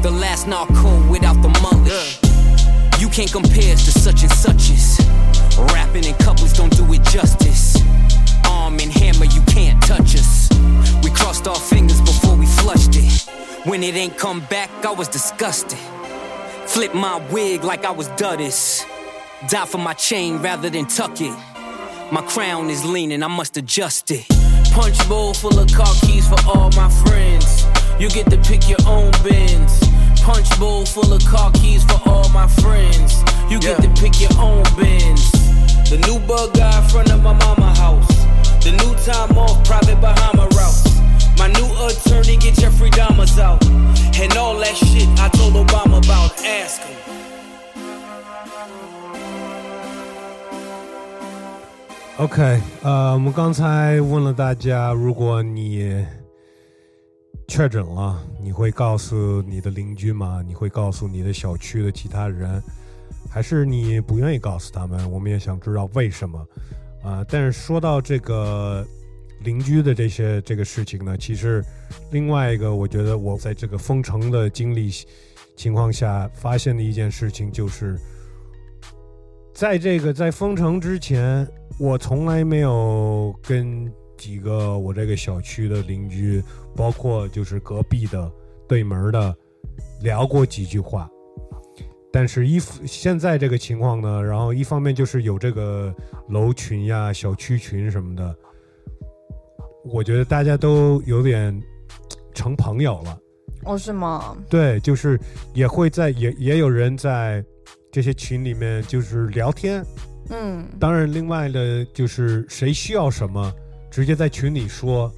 The last narco without the mullet. You can't compare us to such and suches. Rapping in couplets don't do it justice. Arm and hammer, you can't touch us. We crossed our fingers before we flushed it. When it ain't come back, I was disgusted. Flip my wig like I was Duddis. Die for my chain rather than tuck it. My crown is leaning, I must adjust it. Punch bowl full of car keys for all my friends. You get to pick your own bins. Punch bowl full of car keys for all my friends. You get to pick your own bins. The new bug guy in front of my mama house. The new time off private Bahama route. My new attorney get Jeffrey Dahmer's out. And all that shit I told Obama about. Ask him. OK，呃，我们刚才问了大家，如果你 确诊了，你会告诉你的邻居吗？你会告诉你的小区的其他人，还是你不愿意告诉他们？我们也想知道为什么啊、但是说到这个邻居的这些这个事情呢，其实另外一个，我觉得我在这个封城的经历情况下发现的一件事情就是，在这个在封城之前，我从来没有跟几个我这个小区的邻居，包括就是隔壁的、对门的，聊过几句话。但是一现在这个情况呢，然后一方面就是有这个楼群呀、小区群什么的，我觉得大家都有点成朋友了。哦，是吗？对，就是也会在也也有人在这些群里面就是聊天。嗯，当然，另外的就是谁需要什么，直接在群里说。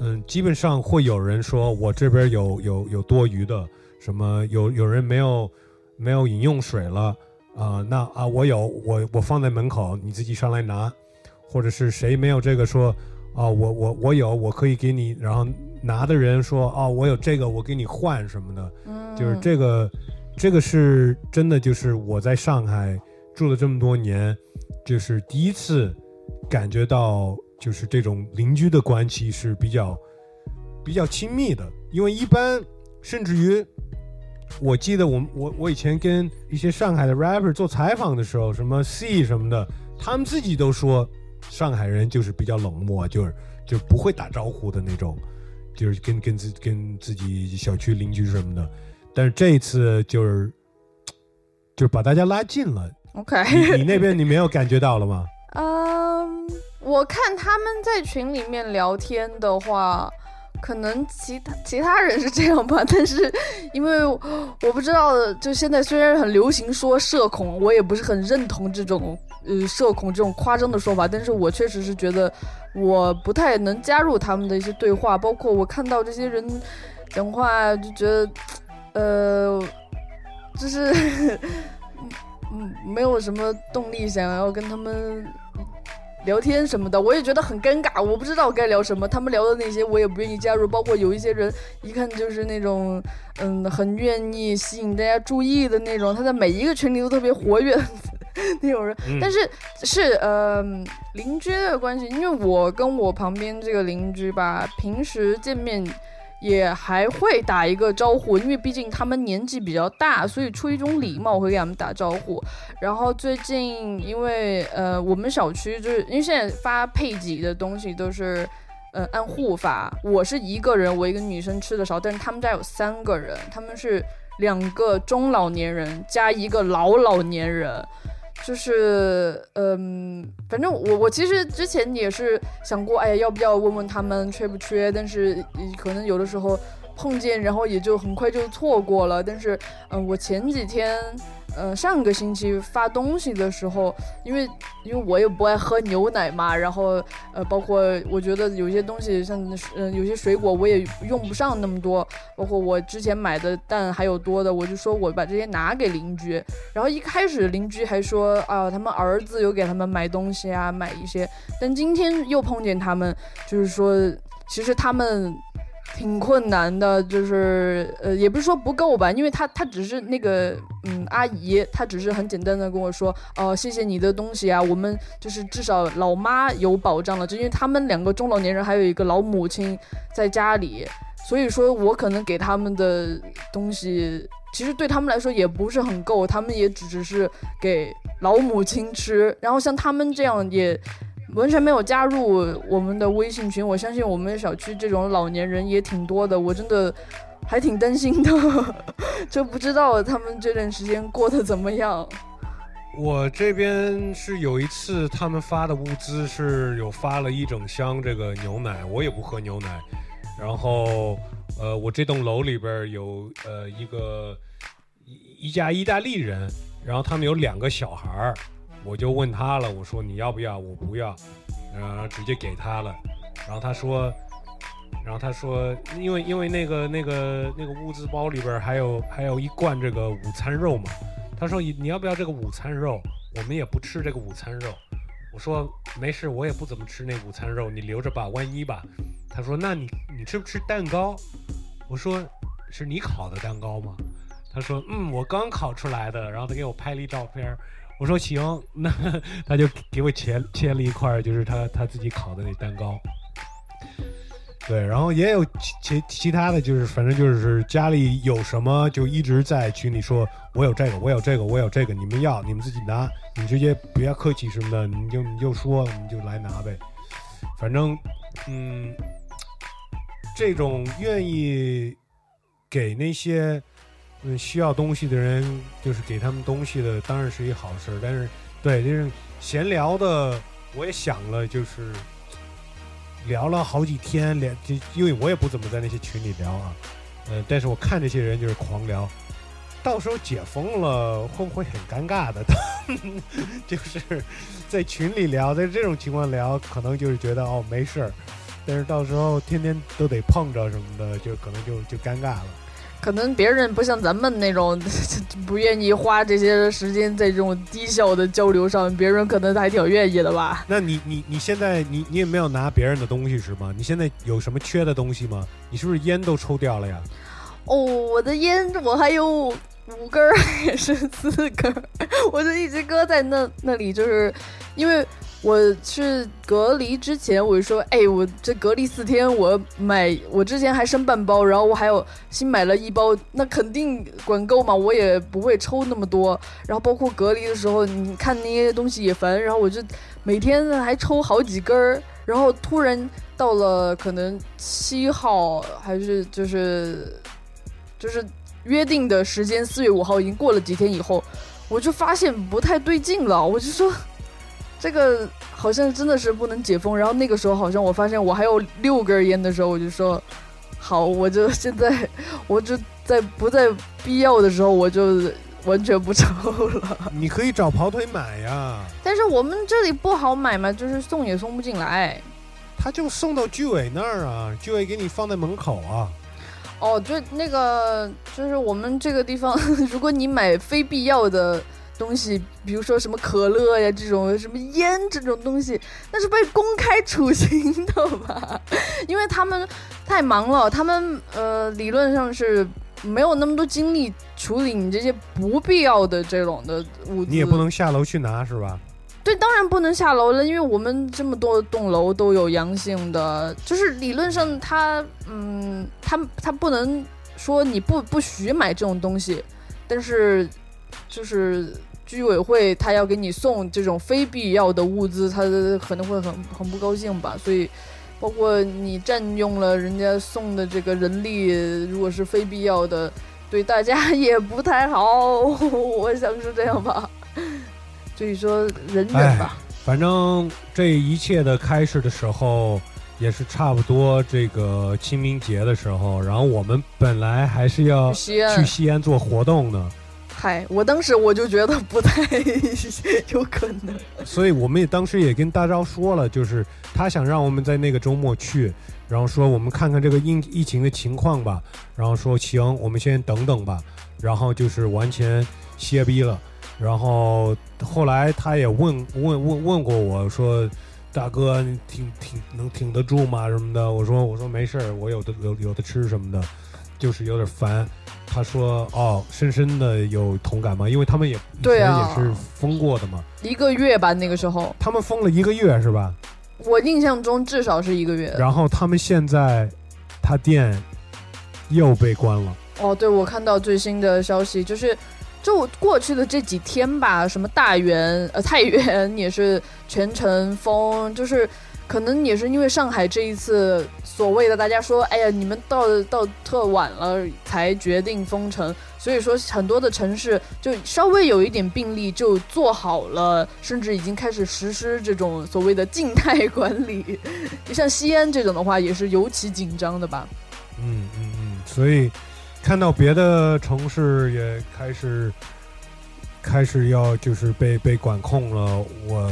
嗯，基本上会有人说我这边有有有多余的什么，有有人没有没有饮用水了啊、那啊我有我我放在门口，你自己上来拿，或者是谁没有这个说啊我我我有我可以给你，然后拿的人说啊我有这个我给你换什么的，嗯就是这个，这个是真的，就是我在上海住了这么多年，就是第一次感觉到，就是这种邻居的关系是比较比较亲密的，因为一般甚至于，我记得我我我以前跟一些上海的 rapper 做采访的时候，什么 C 什么的，他们自己都说上海人就是比较冷漠，就是就不会打招呼的那种，就是跟跟自跟自己小区邻居什么的。但是这一次就是就是把大家拉近了。OK，你你那边你没有感觉到了吗？嗯，我看他们在群里面聊天的话，可能其他其他人是这样吧，但是因为我不知道，就现在虽然很流行说社恐，我也不是很认同这种呃社恐这种夸张的说法，但是我确实是觉得我不太能加入他们的一些对话，包括我看到这些人讲话就觉得，呃，就是。嗯，没有什么动力想要跟他们聊天什么的，我也觉得很尴尬，我不知道该聊什么。他们聊的那些我也不愿意加入，包括有一些人一看就是那种嗯很愿意吸引大家注意的那种，他在每一个群里都特别活跃那种人。嗯但是是呃邻居的关系，因为我跟我旁边这个邻居吧，平时见面。也还会打一个招呼，因为毕竟他们年纪比较大，所以出于一种礼貌，我会给他们打招呼。然后最近因为呃，我们小区就是因为现在发配给的东西都是呃按户发，我是一个人，我一个女生吃的少，但是他们家有三个人，他们是两个中老年人加一个老老年人。就是，嗯，反正我我其实之前也是想过，哎，要不要问问他们缺不缺？但是可能有的时候碰见，然后也就很快就错过了。但是，嗯、我前几天，呃，上个星期发东西的时候，因为因为我也不爱喝牛奶嘛，然后呃，包括我觉得有些东西像呃有些水果我也用不上那么多，包括我之前买的蛋还有多的，我就说我把这些拿给邻居。然后一开始邻居还说啊，他们儿子有给他们买东西啊，买一些。但今天又碰见他们，就是说其实他们。挺困难的，就是呃，也不是说不够吧，因为他他只是那个嗯阿姨，她只是很简单的跟我说，哦、谢谢你的东西啊，我们就是至少老妈有保障了，就因为他们两个中老年人还有一个老母亲在家里，所以说我可能给他们的东西，其实对他们来说也不是很够，他们也只只是给老母亲吃，然后像他们这样也。完全没有加入我们的微信群，我相信我们小区这种老年人也挺多的，我真的还挺担心的，[laughs] 就不知道他们这段时间过得怎么样。我这边是有一次他们发的物资是有发了一整箱这个牛奶，我也不喝牛奶。然后呃，我这栋楼里边有呃一个一一家意大利人，然后他们有两个小孩儿，我就问他了，我说你要不要？我不要，然后直接给他了。然后他说，然后他说，因为因为那个那个那个物资包里边还有还有一罐这个午餐肉嘛，他说你你要不要这个午餐肉？我们也不吃这个午餐肉。我说没事，我也不怎么吃那午餐肉，你留着吧，万一吧。他说那你你吃不吃蛋糕？我说是你烤的蛋糕吗？他说嗯，我刚烤出来的。然后他给我拍了一照片。我说行，那他就给我切切了一块，就是他他自己烤的那蛋糕。对，然后也有其其其他的就是，反正就是家里有什么就一直在群里说，我有这个，我有这个，我有这个，你们要你们自己拿，你直接不要客气什么的，你就你就说，你就来拿呗。反正，嗯，这种愿意给那些嗯需要东西的人，就是给他们东西的，当然是一好事。但是，对就是闲聊的，我也想了，就是聊了好几天，连就因为我也不怎么在那些群里聊啊，呃，但是我看这些人就是狂聊，到时候解封了会不会很尴尬的？[laughs] 就是在群里聊，在这种情况聊，可能就是觉得哦没事儿，但是到时候天天都得碰着什么的，就可能就就尴尬了。可能别人不像咱们那种 [laughs] 不愿意花这些时间在这种低效的交流上，别人可能还挺愿意的吧。那你你你现在你你也没有拿别人的东西是吗？你现在有什么缺的东西吗？你是不是烟都抽掉了呀？哦，我的烟我还有五根儿 [laughs] 还是四根儿，[laughs] 我就一直搁在那那里，就是因为我是隔离之前我就说，哎，我这隔离四天，我买我之前还剩半包，然后我还有新买了一包，那肯定管够嘛，我也不会抽那么多。然后包括隔离的时候，你看那些东西也烦，然后我就每天还抽好几根儿，然后突然到了可能七号还是就是就是约定的时间，四月五号已经过了几天以后，我就发现不太对劲了，我就说这个好像真的是不能解封。然后那个时候好像我发现我还有六根烟的时候，我就说好，我就现在我就在不在必要的时候我就完全不抽了。你可以找跑腿买呀，但是我们这里不好买嘛，就是送也送不进来。他就送到居委那儿啊，居委给你放在门口啊。哦，就那个，就是我们这个地方，[laughs] 如果你买非必要的东西，比如说什么可乐呀这种，什么烟这种东西，那是被公开处刑的吧？[laughs] 因为他们太忙了，他们呃理论上是没有那么多精力处理你这些不必要的这种的物资。你也不能下楼去拿是吧？对，当然不能下楼了，因为我们这么多栋楼都有阳性的，就是理论上他，嗯，他他不能说你不不许买这种东西，但是就是居委会他要给你送这种非必要的物资，他可能会很很不高兴吧，所以包括你占用了人家送的这个人力，如果是非必要的，对大家也不太好。[laughs] 我想是这样吧。所以说忍忍吧。反正这一切的开始的时候，也是差不多这个清明节的时候，然后我们本来还是要去西安做活动呢，我当时我就觉得不太 [laughs] 有可能。所以我们也当时也跟大钊说了，就是他想让我们在那个周末去，然后说我们看看这个疫疫情的情况吧，然后说行，我们先等等吧，然后就是完全歇逼了。然后后来他也问问问问过我说：“大哥，你挺挺能挺得住吗？什么的？”我说：“我说没事儿，我有的有有的吃什么的，就是有点烦。”他说：“哦，深深的有同感吗？因为他们也对啊也是封过的嘛，一个月吧，那个时候他们封了一个月是吧？我印象中至少是一个月。然后他们现在他店又被关了。哦，对，我看到最新的消息，就是就过去的这几天吧，什么大园、呃太原也是全程封，就是可能也是因为上海这一次所谓的大家说，哎呀，你们到到特晚了才决定封城，所以说很多的城市就稍微有一点病例就做好了，甚至已经开始实施这种所谓的静态管理。就 [laughs] 像西安这种的话，也是尤其紧张的吧。嗯嗯嗯，所以看到别的城市也开始开始要就是被被管控了，我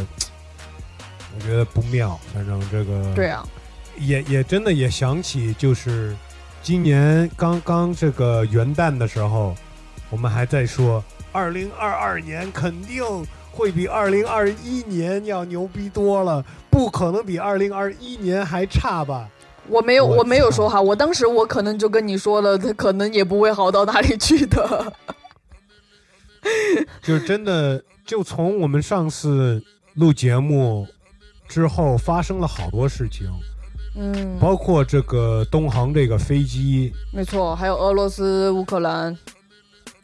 我觉得不妙。反正这个对啊，也也真的也想起，就是今年刚刚这个元旦的时候，我们还在说，二零二二年肯定会比二零二一年要牛逼多了，不可能比二零二一年还差吧？我没有，我我没有说哈，我当时我可能就跟你说了，他可能也不会好到哪里去的。就是真的，就从我们上次录节目之后，发生了好多事情，嗯，包括这个东航这个飞机，没错，还有俄罗斯、乌克兰，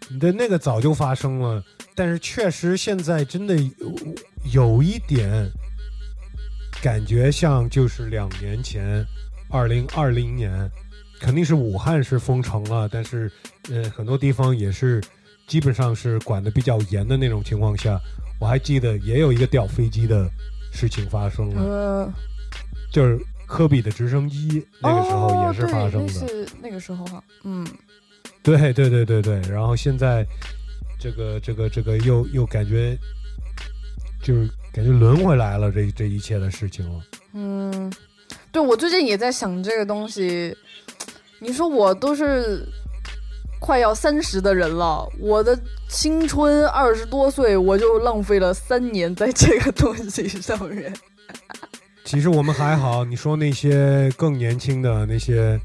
你的那个早就发生了，但是确实现在真的有有一点感觉像就是两年前，二零二零年，肯定是武汉是封城了，但是呃很多地方也是基本上是管的比较严的那种情况下，我还记得也有一个掉飞机的事情发生了，呃，就是科比的直升机那个时候也是发生的。是那个时候哈，嗯，对对对对对，然后现在这个这个这个又又感觉就是感觉轮回来了这这一切的事情了。嗯，对我最近也在想这个东西。你说我都是快要三十的人了，我的青春二十多岁，我就浪费了三年在这个东西上面。[laughs] 其实我们还好，你说那些更年轻的那些，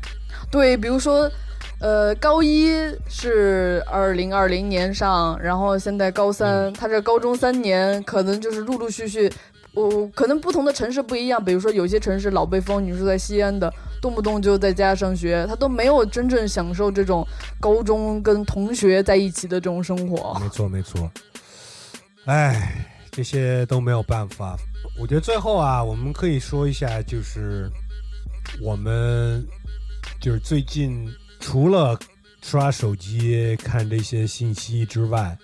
对，比如说，呃，高一是二零二零年上，然后现在高三，他这高中三年可能就是陆陆续续，我、可能不同的城市不一样，比如说有些城市老被封，你是在西安的，动不动就在家上学，他都没有真正享受这种高中跟同学在一起的这种生活。没错没错。哎，这些都没有办法。我觉得最后啊，我们可以说一下，就是我们就是最近除了刷手机看这些信息之外，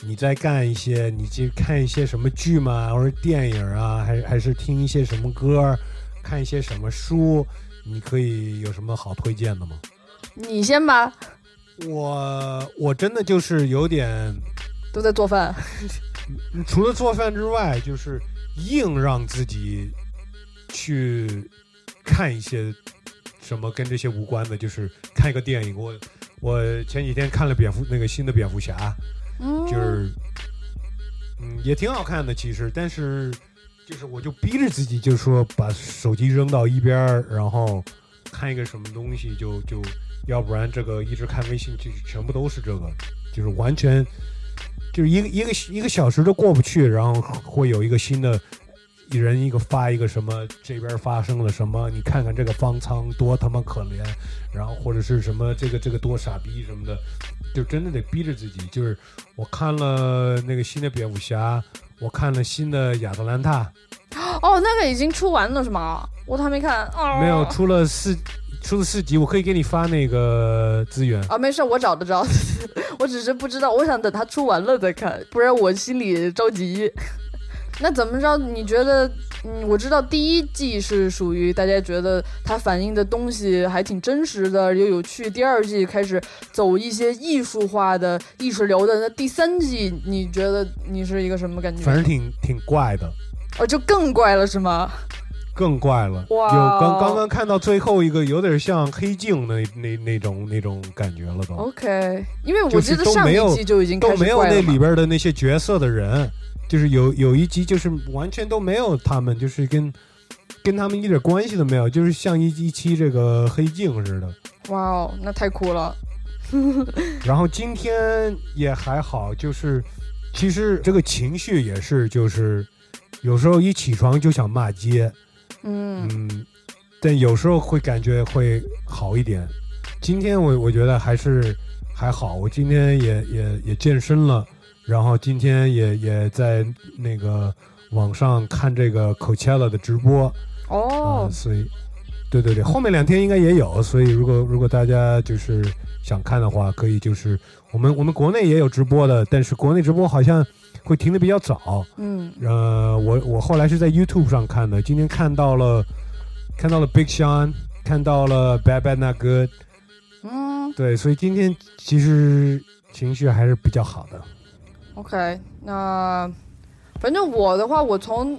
你在干一些，你去看一些什么剧吗？或者电影啊，还还是听一些什么歌，看一些什么书？你可以有什么好推荐的吗？你先吧，我我真的就是有点，都在做饭。除了做饭之外，就是硬让自己去看一些什么跟这些无关的，就是看一个电影。我我前几天看了蝙蝠那个新的蝙蝠侠，嗯，就是嗯也挺好看的，其实，但是就是我就逼着自己，就是说把手机扔到一边，然后看一个什么东西，就就要不然这个一直看微信，就全部都是这个，就是完全就是一个一个一个小时都过不去，然后会有一个新的。一人一个发一个什么，这边发生了什么？你看看这个方舱多他妈可怜，然后或者是什么这个这个多傻逼什么的，就真的得逼着自己。就是我看了那个新的蝙蝠侠，我看了新的亚特兰大，哦，那个已经出完了是吗？我都还没看。哦，没有出了四出了四集，我可以给你发那个资源。啊，没事，我找得着，[laughs] 我只是不知道，我想等它出完了再看，不然我心里着急。那怎么着？你觉得？嗯，我知道第一季是属于大家觉得它反映的东西还挺真实的又有趣，第二季开始走一些艺术化的意识流的。那第三季你觉得你是一个什么感觉？反正挺挺怪的，哦，就更怪了是吗？更怪了。哇有刚刚刚看到最后一个，有点像黑镜那那那种那种感觉了都。OK，因为我就是记得上一季就已经开都没有那里边的那些角色的人，就是有有一集就是完全都没有他们，就是跟跟他们一点关系都没有，就是像一一期这个黑镜似的。哇哦，那太酷了。[laughs] 然后今天也还好，就是其实这个情绪也是，就是有时候一起床就想骂街，嗯嗯，但有时候会感觉会好一点。今天我我觉得还是还好，我今天也也也健身了，然后今天也也在那个网上看这个 Coachella 的直播，哦。啊，所以对对对，后面两天应该也有，所以如果如果大家就是想看的话，可以就是我们我们国内也有直播的，但是国内直播好像会停的比较早，嗯。呃，我我后来是在 YouTube 上看的，今天看到了看到了 Big Sean，看到了 Bad Bad Not Good，嗯。对，所以今天其实情绪还是比较好的。，OK，那反正我的话，我从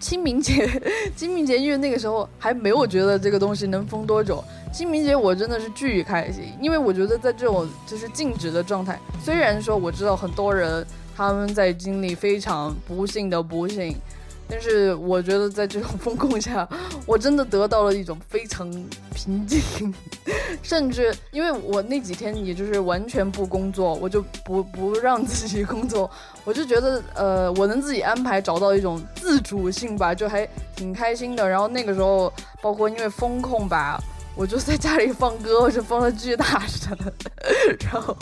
清明节 [laughs] 清明节，因为那个时候还没有觉得这个东西能封多久。清明节我真的是巨开心，因为我觉得在这种就是静止的状态，虽然说我知道很多人他们在经历非常不幸的不幸，但是我觉得在这种风控下，我真的得到了一种非常平静，[laughs] 甚至因为我那几天也就是完全不工作，我就不不让自己工作，我就觉得呃，我能自己安排，找到一种自主性吧，就还挺开心的。然后那个时候，包括因为风控吧。我就在家里放歌，我就放的巨大声，然后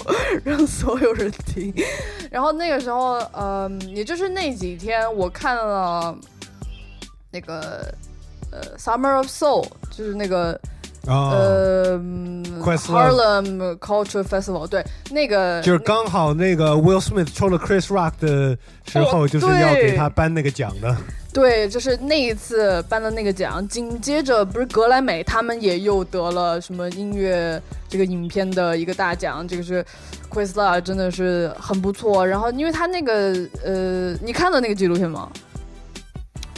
让所有人听。然后那个时候，嗯、也就是那几天，我看了那个呃《Summer of Soul》，就是那个啊、呃 Harlem Culture Festival，对，那个就是刚好那个 Will Smith 抽了 Chris Rock 的时候，哦就是要给他颁那个奖的。对，就是那一次颁的那个奖，紧接着不是格莱美他们也又得了什么音乐这个影片的一个大奖，这个是 Chris l a 真的是很不错。然后因为他那个呃，你看了那个纪录片吗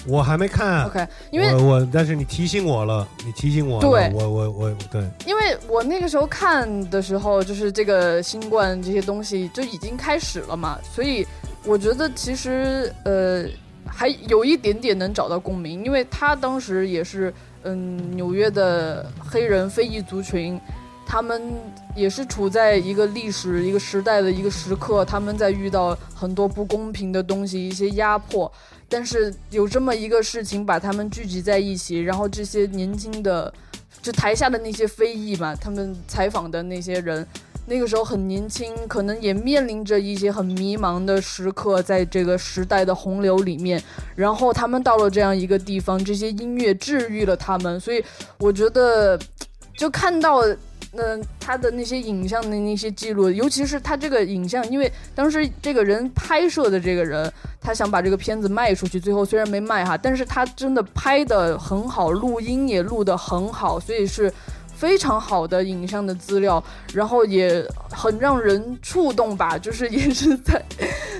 我还没看？OK，因为我我，但是你提醒我了，你提醒我了，对我我我对，因为我那个时候看的时候，就是这个新冠这些东西就已经开始了嘛，所以我觉得其实呃还有一点点能找到共鸣，因为他当时也是嗯纽约的黑人非裔族群，他们也是处在一个历史一个时代的一个时刻，他们在遇到很多不公平的东西，一些压迫。但是有这么一个事情把他们聚集在一起，然后这些年轻的，就台下的那些非裔嘛，他们采访的那些人，那个时候很年轻，可能也面临着一些很迷茫的时刻，在这个时代的洪流里面，然后他们到了这样一个地方，这些音乐治愈了他们，所以我觉得，就看到。嗯、他的那些影像的那些记录，尤其是他这个影像，因为当时这个人拍摄的这个人，他想把这个片子卖出去，最后虽然没卖哈，但是他真的拍的很好，录音也录得很好，所以是非常好的影像的资料，然后也很让人触动吧，就是也是在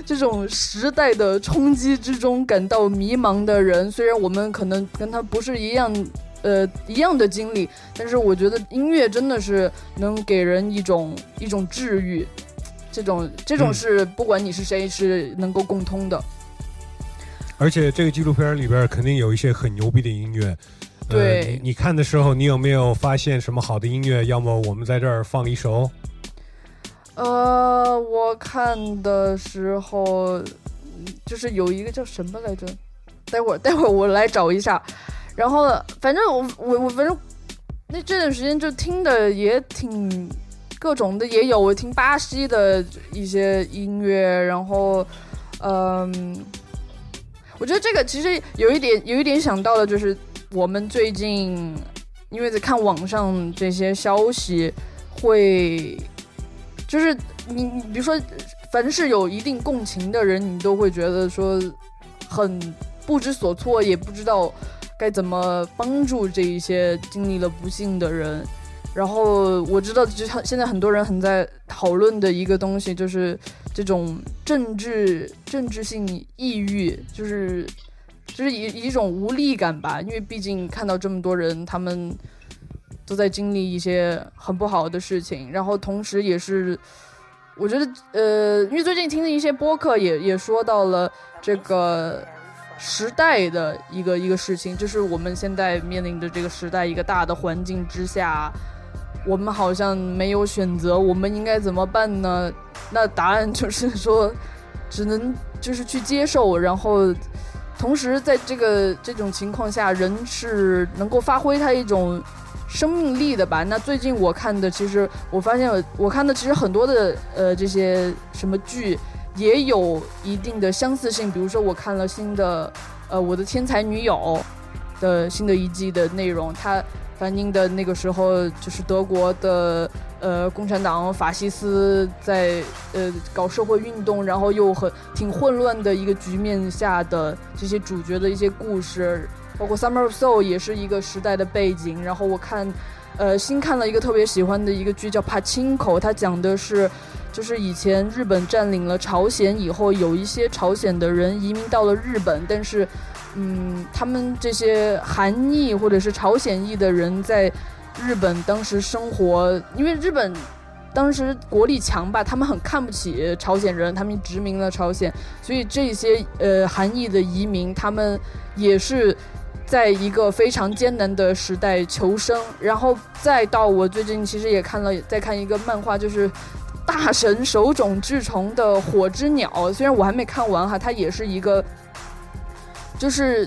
这种时代的冲击之中感到迷茫的人，虽然我们可能跟他不是一样。呃，一样的经历，但是我觉得音乐真的是能给人一种一种治愈，这种这种是不管你是谁是能够共通的。而且这个纪录片里边肯定有一些很牛逼的音乐。呃对你你看的时候，你有没有发现什么好的音乐？要么我们在这儿放一首。呃，我看的时候嗯就是有一个叫什么来着，待会儿待会儿我来找一下。然后反正我我我反正那这段时间就听的也挺各种的也有，我听巴西的一些音乐，然后嗯。我觉得这个其实有一点有一点想到了，就是我们最近因为在看网上这些消息，会就是你你比如说，凡是有一定共情的人，你都会觉得说很不知所措，也不知道该怎么帮助这一些经历了不幸的人。然后我知道，就像现在很多人很在讨论的一个东西，就是这种政治政治性抑郁，就是就是一一种无力感吧。因为毕竟看到这么多人，他们都在经历一些很不好的事情，然后同时也是，我觉得呃，因为最近听的一些播客也也说到了这个时代的一个一个事情，就是我们现在面临着这个时代一个大的环境之下。我们好像没有选择，我们应该怎么办呢？那答案就是说，只能就是去接受，然后同时在这个这种情况下，人是能够发挥他一种生命力的吧？那最近我看的，其实我发现我看的其实很多的呃这些什么剧也有一定的相似性，比如说我看了新的呃我的天才女友的新的一季的内容，他。反映的那个时候，就是德国的呃共产党、法西斯在呃搞社会运动，然后又很挺混乱的一个局面下的这些主角的一些故事，包括《Summer of Soul》也是一个时代的背景。然后我看，呃，新看了一个特别喜欢的一个剧叫《帕青口》，它讲的是就是以前日本占领了朝鲜以后，有一些朝鲜的人移民到了日本，但是。嗯，他们这些韩裔或者是朝鲜裔的人在日本当时生活，因为日本当时国力强吧，他们很看不起朝鲜人，他们殖民了朝鲜，所以这些呃韩裔的移民，他们也是在一个非常艰难的时代求生。然后再到我最近其实也看了，在看一个漫画，就是大神手冢治虫的《火之鸟》，虽然我还没看完哈，它也是一个。就是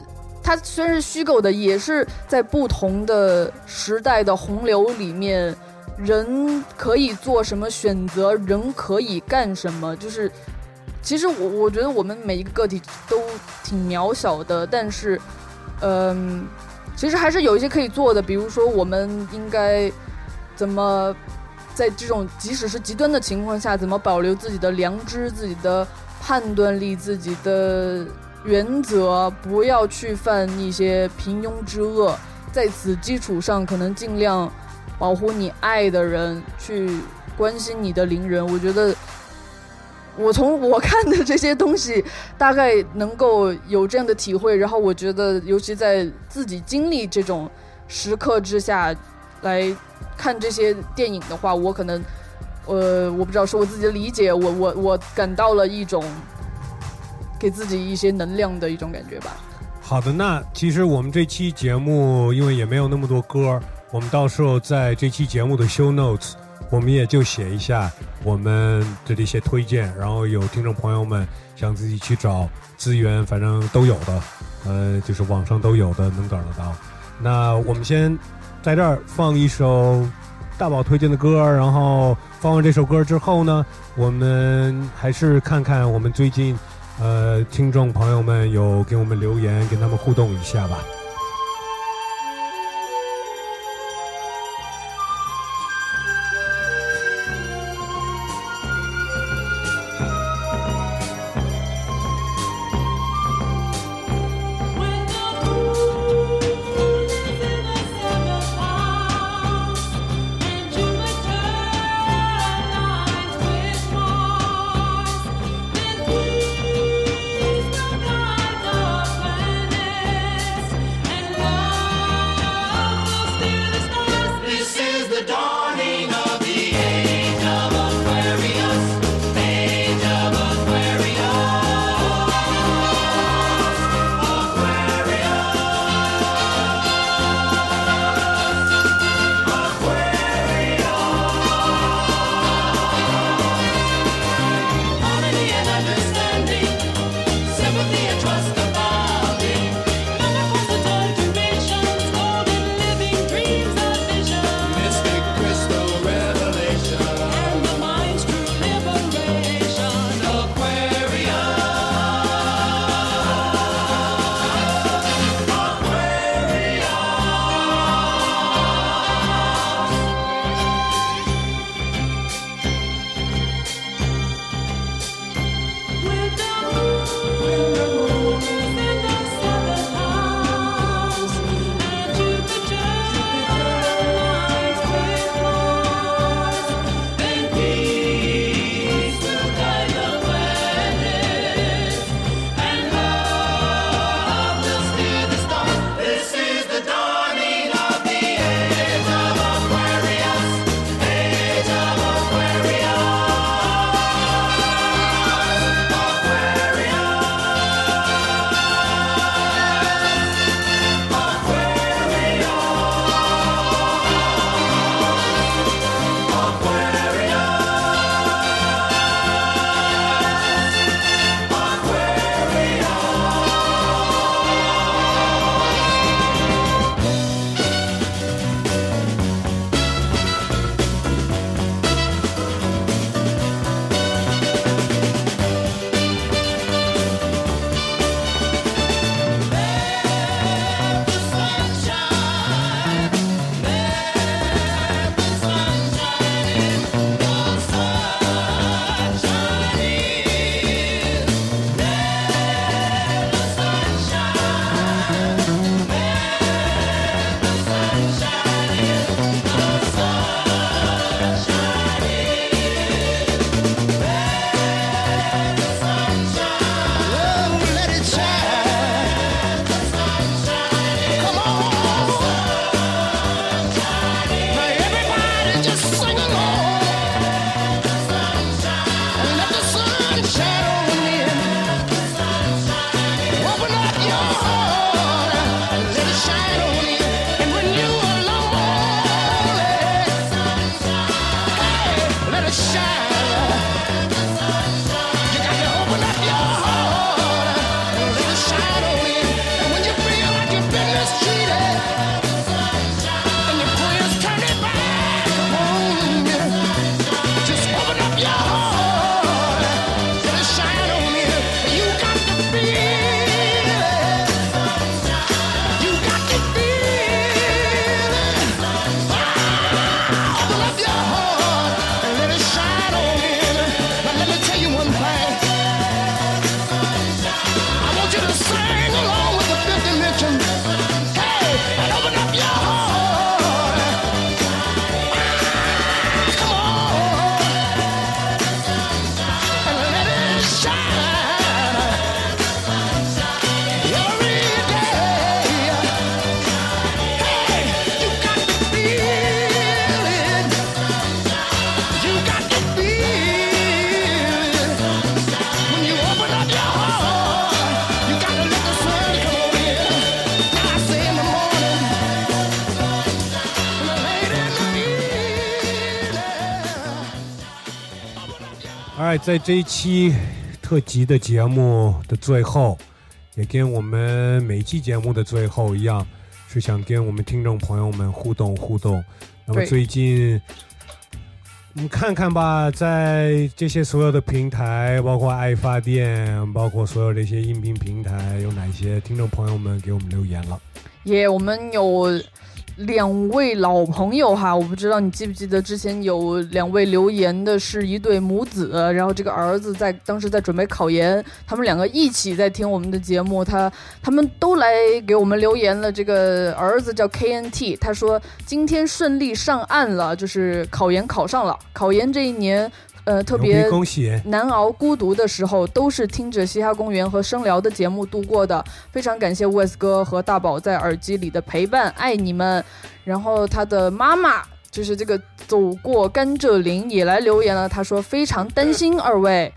它虽然是虚构的，也是在不同的时代的洪流里面，人可以做什么选择，人可以干什么。就是其实我我觉得我们每一个个体都挺渺小的，但是嗯，其实还是有一些可以做的。比如说，我们应该怎么在这种即使是极端的情况下，怎么保留自己的良知、自己的判断力、自己的。原则不要去犯一些平庸之恶，在此基础上，可能尽量保护你爱的人，去关心你的邻人。我觉得，我从我看的这些东西，大概能够有这样的体会。然后，我觉得，尤其在自己经历这种时刻之下，来看这些电影的话，我可能，呃，我不知道是我自己的理解，我我我感到了一种。给自己一些能量的一种感觉吧。好的，那其实我们这期节目因为也没有那么多歌，我们到时候在这期节目的 show notes，我们也就写一下我们的这些推荐，然后有听众朋友们想自己去找资源，反正都有的，呃，就是网上都有的，能找得到。那我们先在这儿放一首大宝推荐的歌，然后放完这首歌之后呢，我们还是看看我们最近。呃，听众朋友们有给我们留言，跟他们互动一下吧。在这一期特辑的节目的最后，也跟我们每一期节目的最后一样，是想跟我们听众朋友们互动互动。那么最近，我们看看吧，在这些所有的平台，包括爱发电，包括所有这些音频平台，有哪些听众朋友们给我们留言了？也我们有两位老朋友哈，我不知道你记不记得之前有两位留言的是一对母子，然后这个儿子在当时在准备考研，他们两个一起在听我们的节目，他他们都来给我们留言了。这个儿子叫 KNT，他说今天顺利上岸了，就是考研考上了，考研这一年。呃，特别恭喜！难熬孤独的时候，都是听着嘻哈公园和声聊的节目度过的。非常感谢 Wes 哥和大宝在耳机里的陪伴，爱你们。然后他的妈妈就是这个走过甘蔗林也来留言了，他说非常担心二位。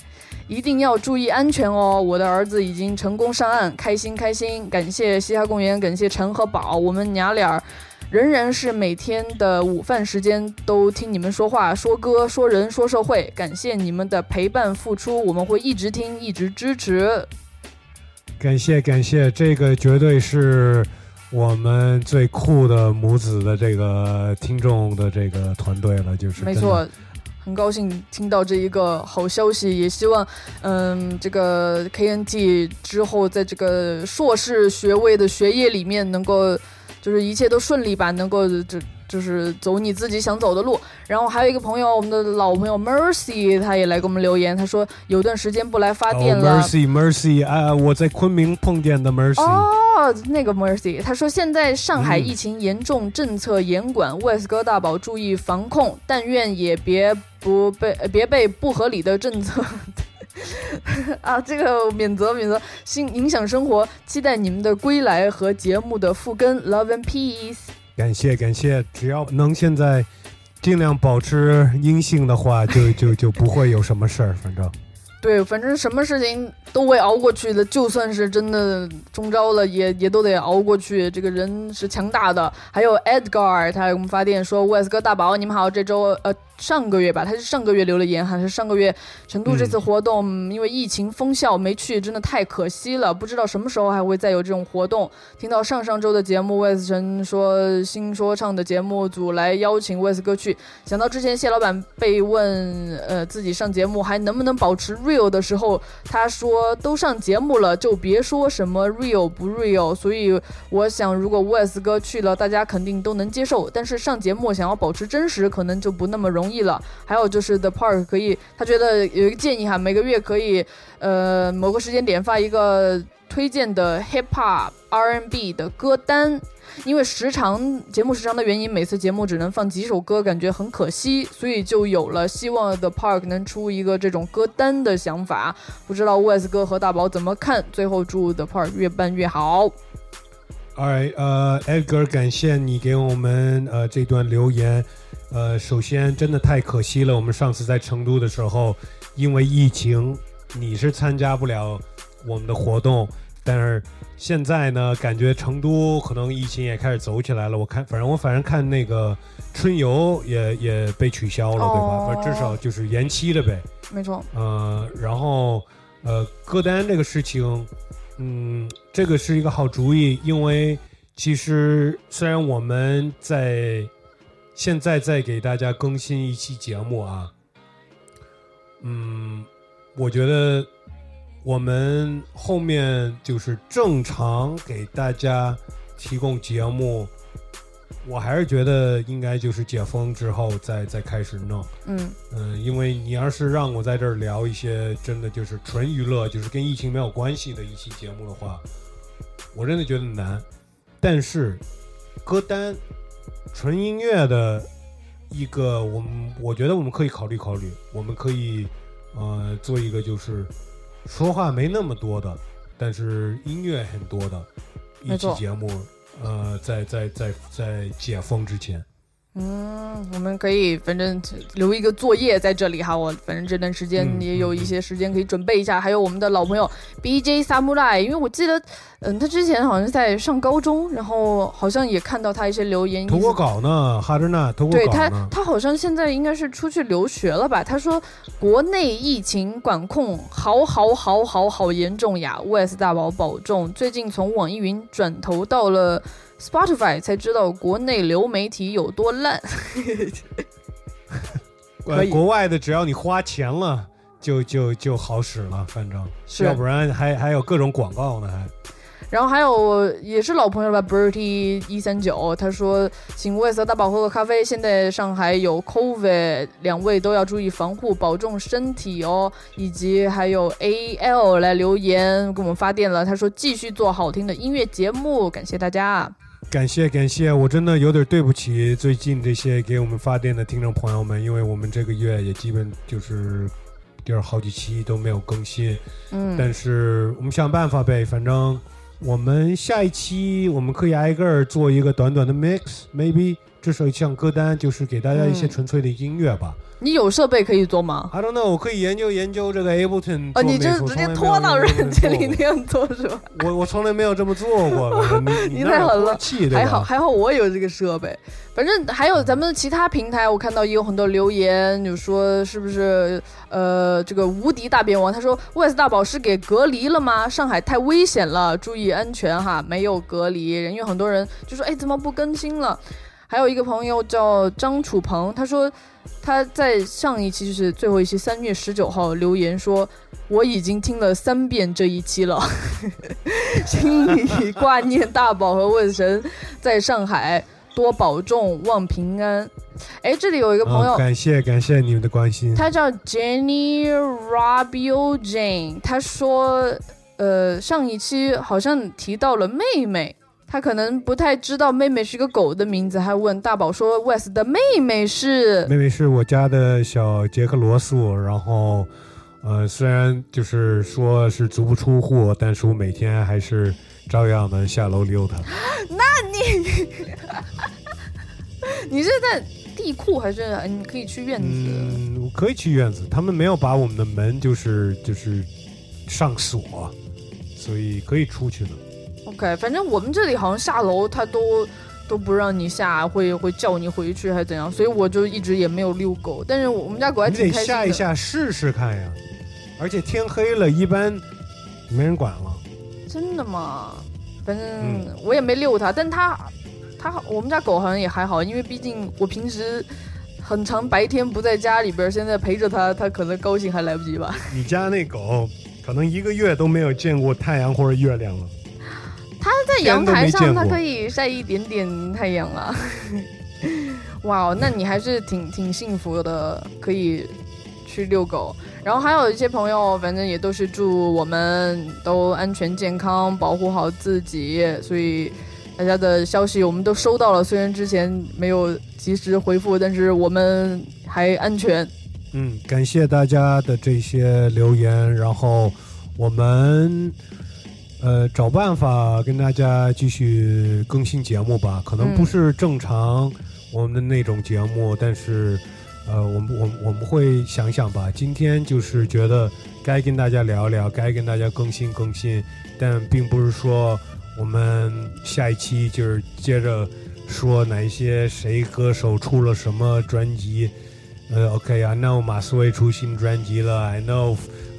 一定要注意安全哦！我的儿子已经成功上岸，开心开心！感谢嘻哈公园，感谢陈和宝，我们娘俩儿仍然是每天的午饭时间都听你们说话、说歌、说人、说社会。感谢你们的陪伴付出，我们会一直听、一直支持。感谢感谢，这个绝对是我们最酷的母子的这个听众的这个团队了，就是没错，很高兴听到这一个好消息，也希望，嗯，这个 KNT 之后在这个硕士学位的学业里面能够，就是一切都顺利吧，能够就就是走你自己想走的路。然后还有一个朋友，我们的老朋友 Mercy，他也来给我们留言，他说有段时间不来发电哦了。，Mercy Mercy 啊，我在昆明碰见的 Mercy，、哦，那个 Mercy，他说现在上海嗯疫情严重，政策严管，West 哥大宝注意防控，但愿也别不被呃别被不合理的政策。[laughs] 啊，这个免责免责，新影响生活，期待你们的归来和节目的复更，Love and Peace。感谢感谢，只要能现在尽量保持阴性的话，就就就不会有什么事儿，反正。[laughs] 对，反正什么事情都会熬过去的，就算是真的中招了，也也都得熬过去。这个人是强大的。还有 Edgar，他给我们发电说：“Wes 哥大宝，你们好，这周呃上个月吧，他是上个月留了言，还是上个月成都这次活动、因为疫情封校没去，真的太可惜了，不知道什么时候还会再有这种活动。听到上上周的节目，Wes 神说新说唱的节目组来邀请 Wes 哥去，想到之前谢老板被问，呃，自己上节目还能不能保持 real 的时候，他说都上节目了，就别说什么 real 不 real。所以我想，如果 Wes 哥去了，大家肯定都能接受。但是上节目想要保持真实，可能就不那么容易了。还有就是 The Park 可以，他觉得有一个建议哈，每个月可以，呃，某个时间点发一个推荐的 hip hop R&B 的歌单。因为时长节目时长的原因，每次节目只能放几首歌，感觉很可惜，所以就有了希望 The Park 能出一个这种歌单的想法。不知道 ws 哥和大宝怎么看？最后祝 The Park 越办越好。Alright，呃，Edgar，感谢你给我们呃这段留言。呃，首先真的太可惜了，我们上次在成都的时候，因为疫情，你是参加不了我们的活动，但是现在呢，感觉成都可能疫情也开始走起来了。我看，反正我反正看那个春游也也被取消了，对吧？哦至少就是延期了呗。没错，呃，然后呃，歌单这个事情，嗯，这个是一个好主意，因为其实虽然我们在现在再给大家更新一期节目啊，嗯，我觉得我们后面就是正常给大家提供节目。我还是觉得应该就是解封之后再再开始弄，嗯，嗯，因为你要是让我在这儿聊一些真的就是纯娱乐，就是跟疫情没有关系的一期节目的话，我真的觉得难。但是歌单纯音乐的一个，我们我觉得我们可以考虑考虑，我们可以呃做一个就是说话没那么多的，但是音乐很多的一期节目。呃，在在在在解封之前，嗯，我们可以反正留一个作业在这里哈，我反正这段时间嗯也有一些时间可以准备一下。还有我们的老朋友 BJ Samurai，因为我记得，嗯，他之前好像在上高中，然后好像也看到他一些留言，投过稿呢，哈着呢，投过对他，。他好像现在应该是出去留学了吧？他说国内疫情管控好好好好好严重呀，Wes 大宝保重。最近从网易云转投到了 Spotify，才知道国内流媒体有多烂。[laughs] 可以呃国外的只要你花钱了，就就就好使了，反正是要不然还还有各种广告呢，还。然后还有也是老朋友吧，Bertie 一三九，他说请 Wes 和大宝喝个咖啡。现在上海有 COVID，两位都要注意防护，保重身体哦。以及还有 AL 来留言给我们发电了，他说继续做好听的音乐节目，感谢大家。感谢感谢，我真的有点对不起最近这些给我们发电的听众朋友们，因为我们这个月也基本就是第二好几期都没有更新，嗯，但是我们想办法呗，反正我们下一期我们可以挨个儿做一个短短的 mix，maybe 至少像歌单，就是给大家一些嗯纯粹的音乐吧。你有设备可以做吗？I don't know，我可以研究研究这个 Ableton 哦，你就直接拖到软件里那样做是吧？我我从来没有这么做过，[laughs] 你太狠了还好还好我有这个设备。反正还有咱们的其他平台，我看到也有很多留言，就说是不是呃这个无敌大便王，他说 Wes 大宝是给隔离了吗？上海太危险了，注意安全哈，没有隔离，因为很多人就说哎怎么不更新了？还有一个朋友叫张楚鹏，他说他在上一期就是最后一期三月十九号留言说，我已经听了三遍这一期了，[laughs] 心里挂念大宝和问神在上海多保重，望平安。哎，这里有一个朋友，啊感谢感谢你们的关心。他叫 Jenny Rabio Jane，他说，呃，上一期好像提到了妹妹。他可能不太知道妹妹是个狗的名字，还问大宝说 Wes 的妹妹是妹妹是我家的小杰克罗素，然后，呃，虽然就是说是足不出户，但是我每天还是照样的下楼溜达。[gasps] 那你 [laughs] 你是在地库还是呃你可以去院子？嗯，我可以去院子，他们没有把我们的门就是就是上锁，所以可以出去的。OK，反正我们这里好像下楼他都都不让你下，会会叫你回去还是怎样，所以我就一直也没有遛狗。但是我们家狗还你得挺开心的。下一下试试看呀，而且天黑了，一般没人管了。真的吗？反正嗯我也没遛它，但它它我们家狗好像也还好，因为毕竟我平时很长白天不在家里边儿，现在陪着它，它可能高兴还来不及吧。你家那狗可能一个月都没有见过太阳或者月亮了。它在阳台上，它可以晒一点点太阳啊。[laughs] 哇哦，那你还是挺挺幸福的，可以去遛狗。然后还有一些朋友，反正也都是祝我们都安全健康，保护好自己。所以大家的消息我们都收到了，虽然之前没有及时回复，但是我们还安全。嗯，感谢大家的这些留言，然后我们呃找办法跟大家继续更新节目吧。可能不是正常我们的那种节目，但是呃，我们我们我们会想想吧。今天就是觉得该跟大家聊聊，该跟大家更新更新，但并不是说我们下一期就是接着说哪一些谁歌手出了什么专辑。呃，OK，I、know 马思唯出新专辑了，I know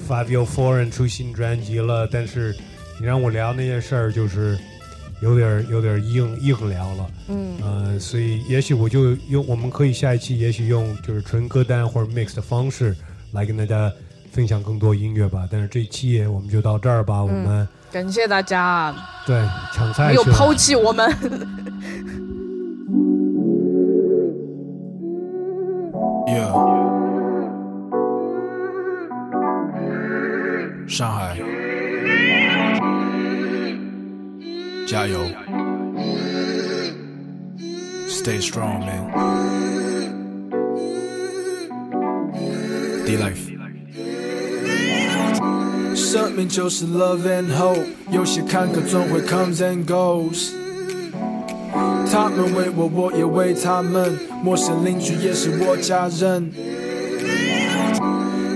Fabio Foreign 出新专辑了，但是你让我聊那些事儿，就是有点儿有点儿硬硬聊了，嗯。呃，所以也许我就用我们可以下一期也许用就是纯歌单或者 mix 的方式来跟大家分享更多音乐吧。但是这一期我们就到这儿吧，我们感谢大家。对抢菜没有抛弃我们。[laughs] Yeah，上海，加油，Stay strong, man. D life。生命就是 love and hope，有些坎坷总会 comes and goes。他们为我，我也为他们。陌生邻居也是我家人。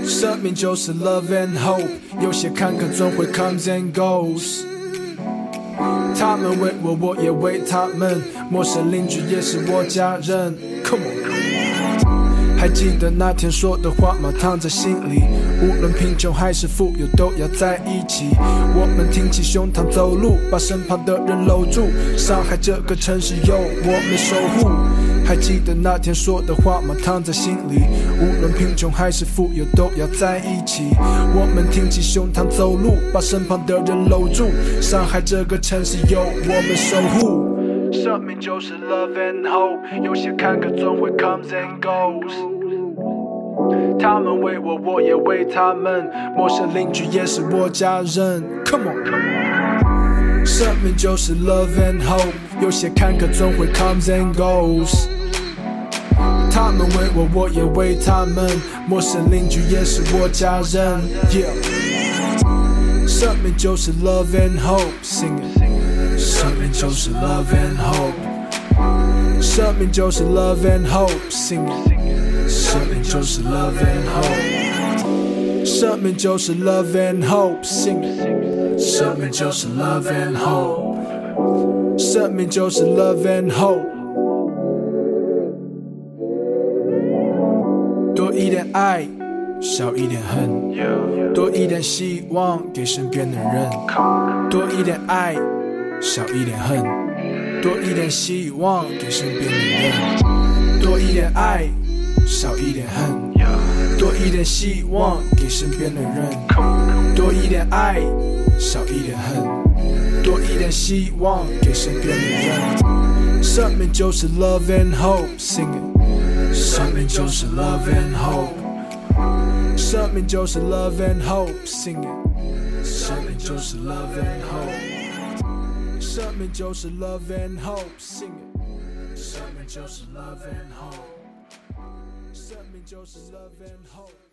生命就是 love and hope，有些坎坷总会 comes and goes。他们为我，我也为他们。陌生邻居也是我家人。Come on，还记得那天说的话吗？藏在心里，无论贫穷还是富有，都要在一起。我们挺起胸膛走路，把身旁的人搂住。上海这个城市有我们守护。还记得那天说的话吗？躺在心里，无论贫穷还是富有，都要在一起。我们挺起胸膛走路，把身旁的人搂住。上海这个城市有我们守护。生命就是 love and hope，有些坎坷总会 comes and goes。他们为我，我也为他们。陌生邻居也是我家人。Come on，生命就是 love and hope，有些坎坷总会 comes and goes。他们为我，我也为他们。陌生邻居也是我家人。Yeah，生命就是 love and hope，sing it。生命就是 love and hope，生命就是 love and hope，sing it。生命就是 love and hope，生命就是 love and hope，sing it。生命就是 love and hope，生命就是 love and hope。爱，少一点恨；多一点希望给身边的人；多一点爱，少一点恨；多一点希望给身边的人；多一点爱，少一点恨；多一点希望给身边的人；多一点爱，少一点恨；多一点希望给身边的人。生命就是 love and hope，sing it。生命就是 love and hope，生命就是 love and hope，sing it。生命就是 love and hope，生命就是 love and hope，sing it。生命就是 love and hope，生命就是 love and hope。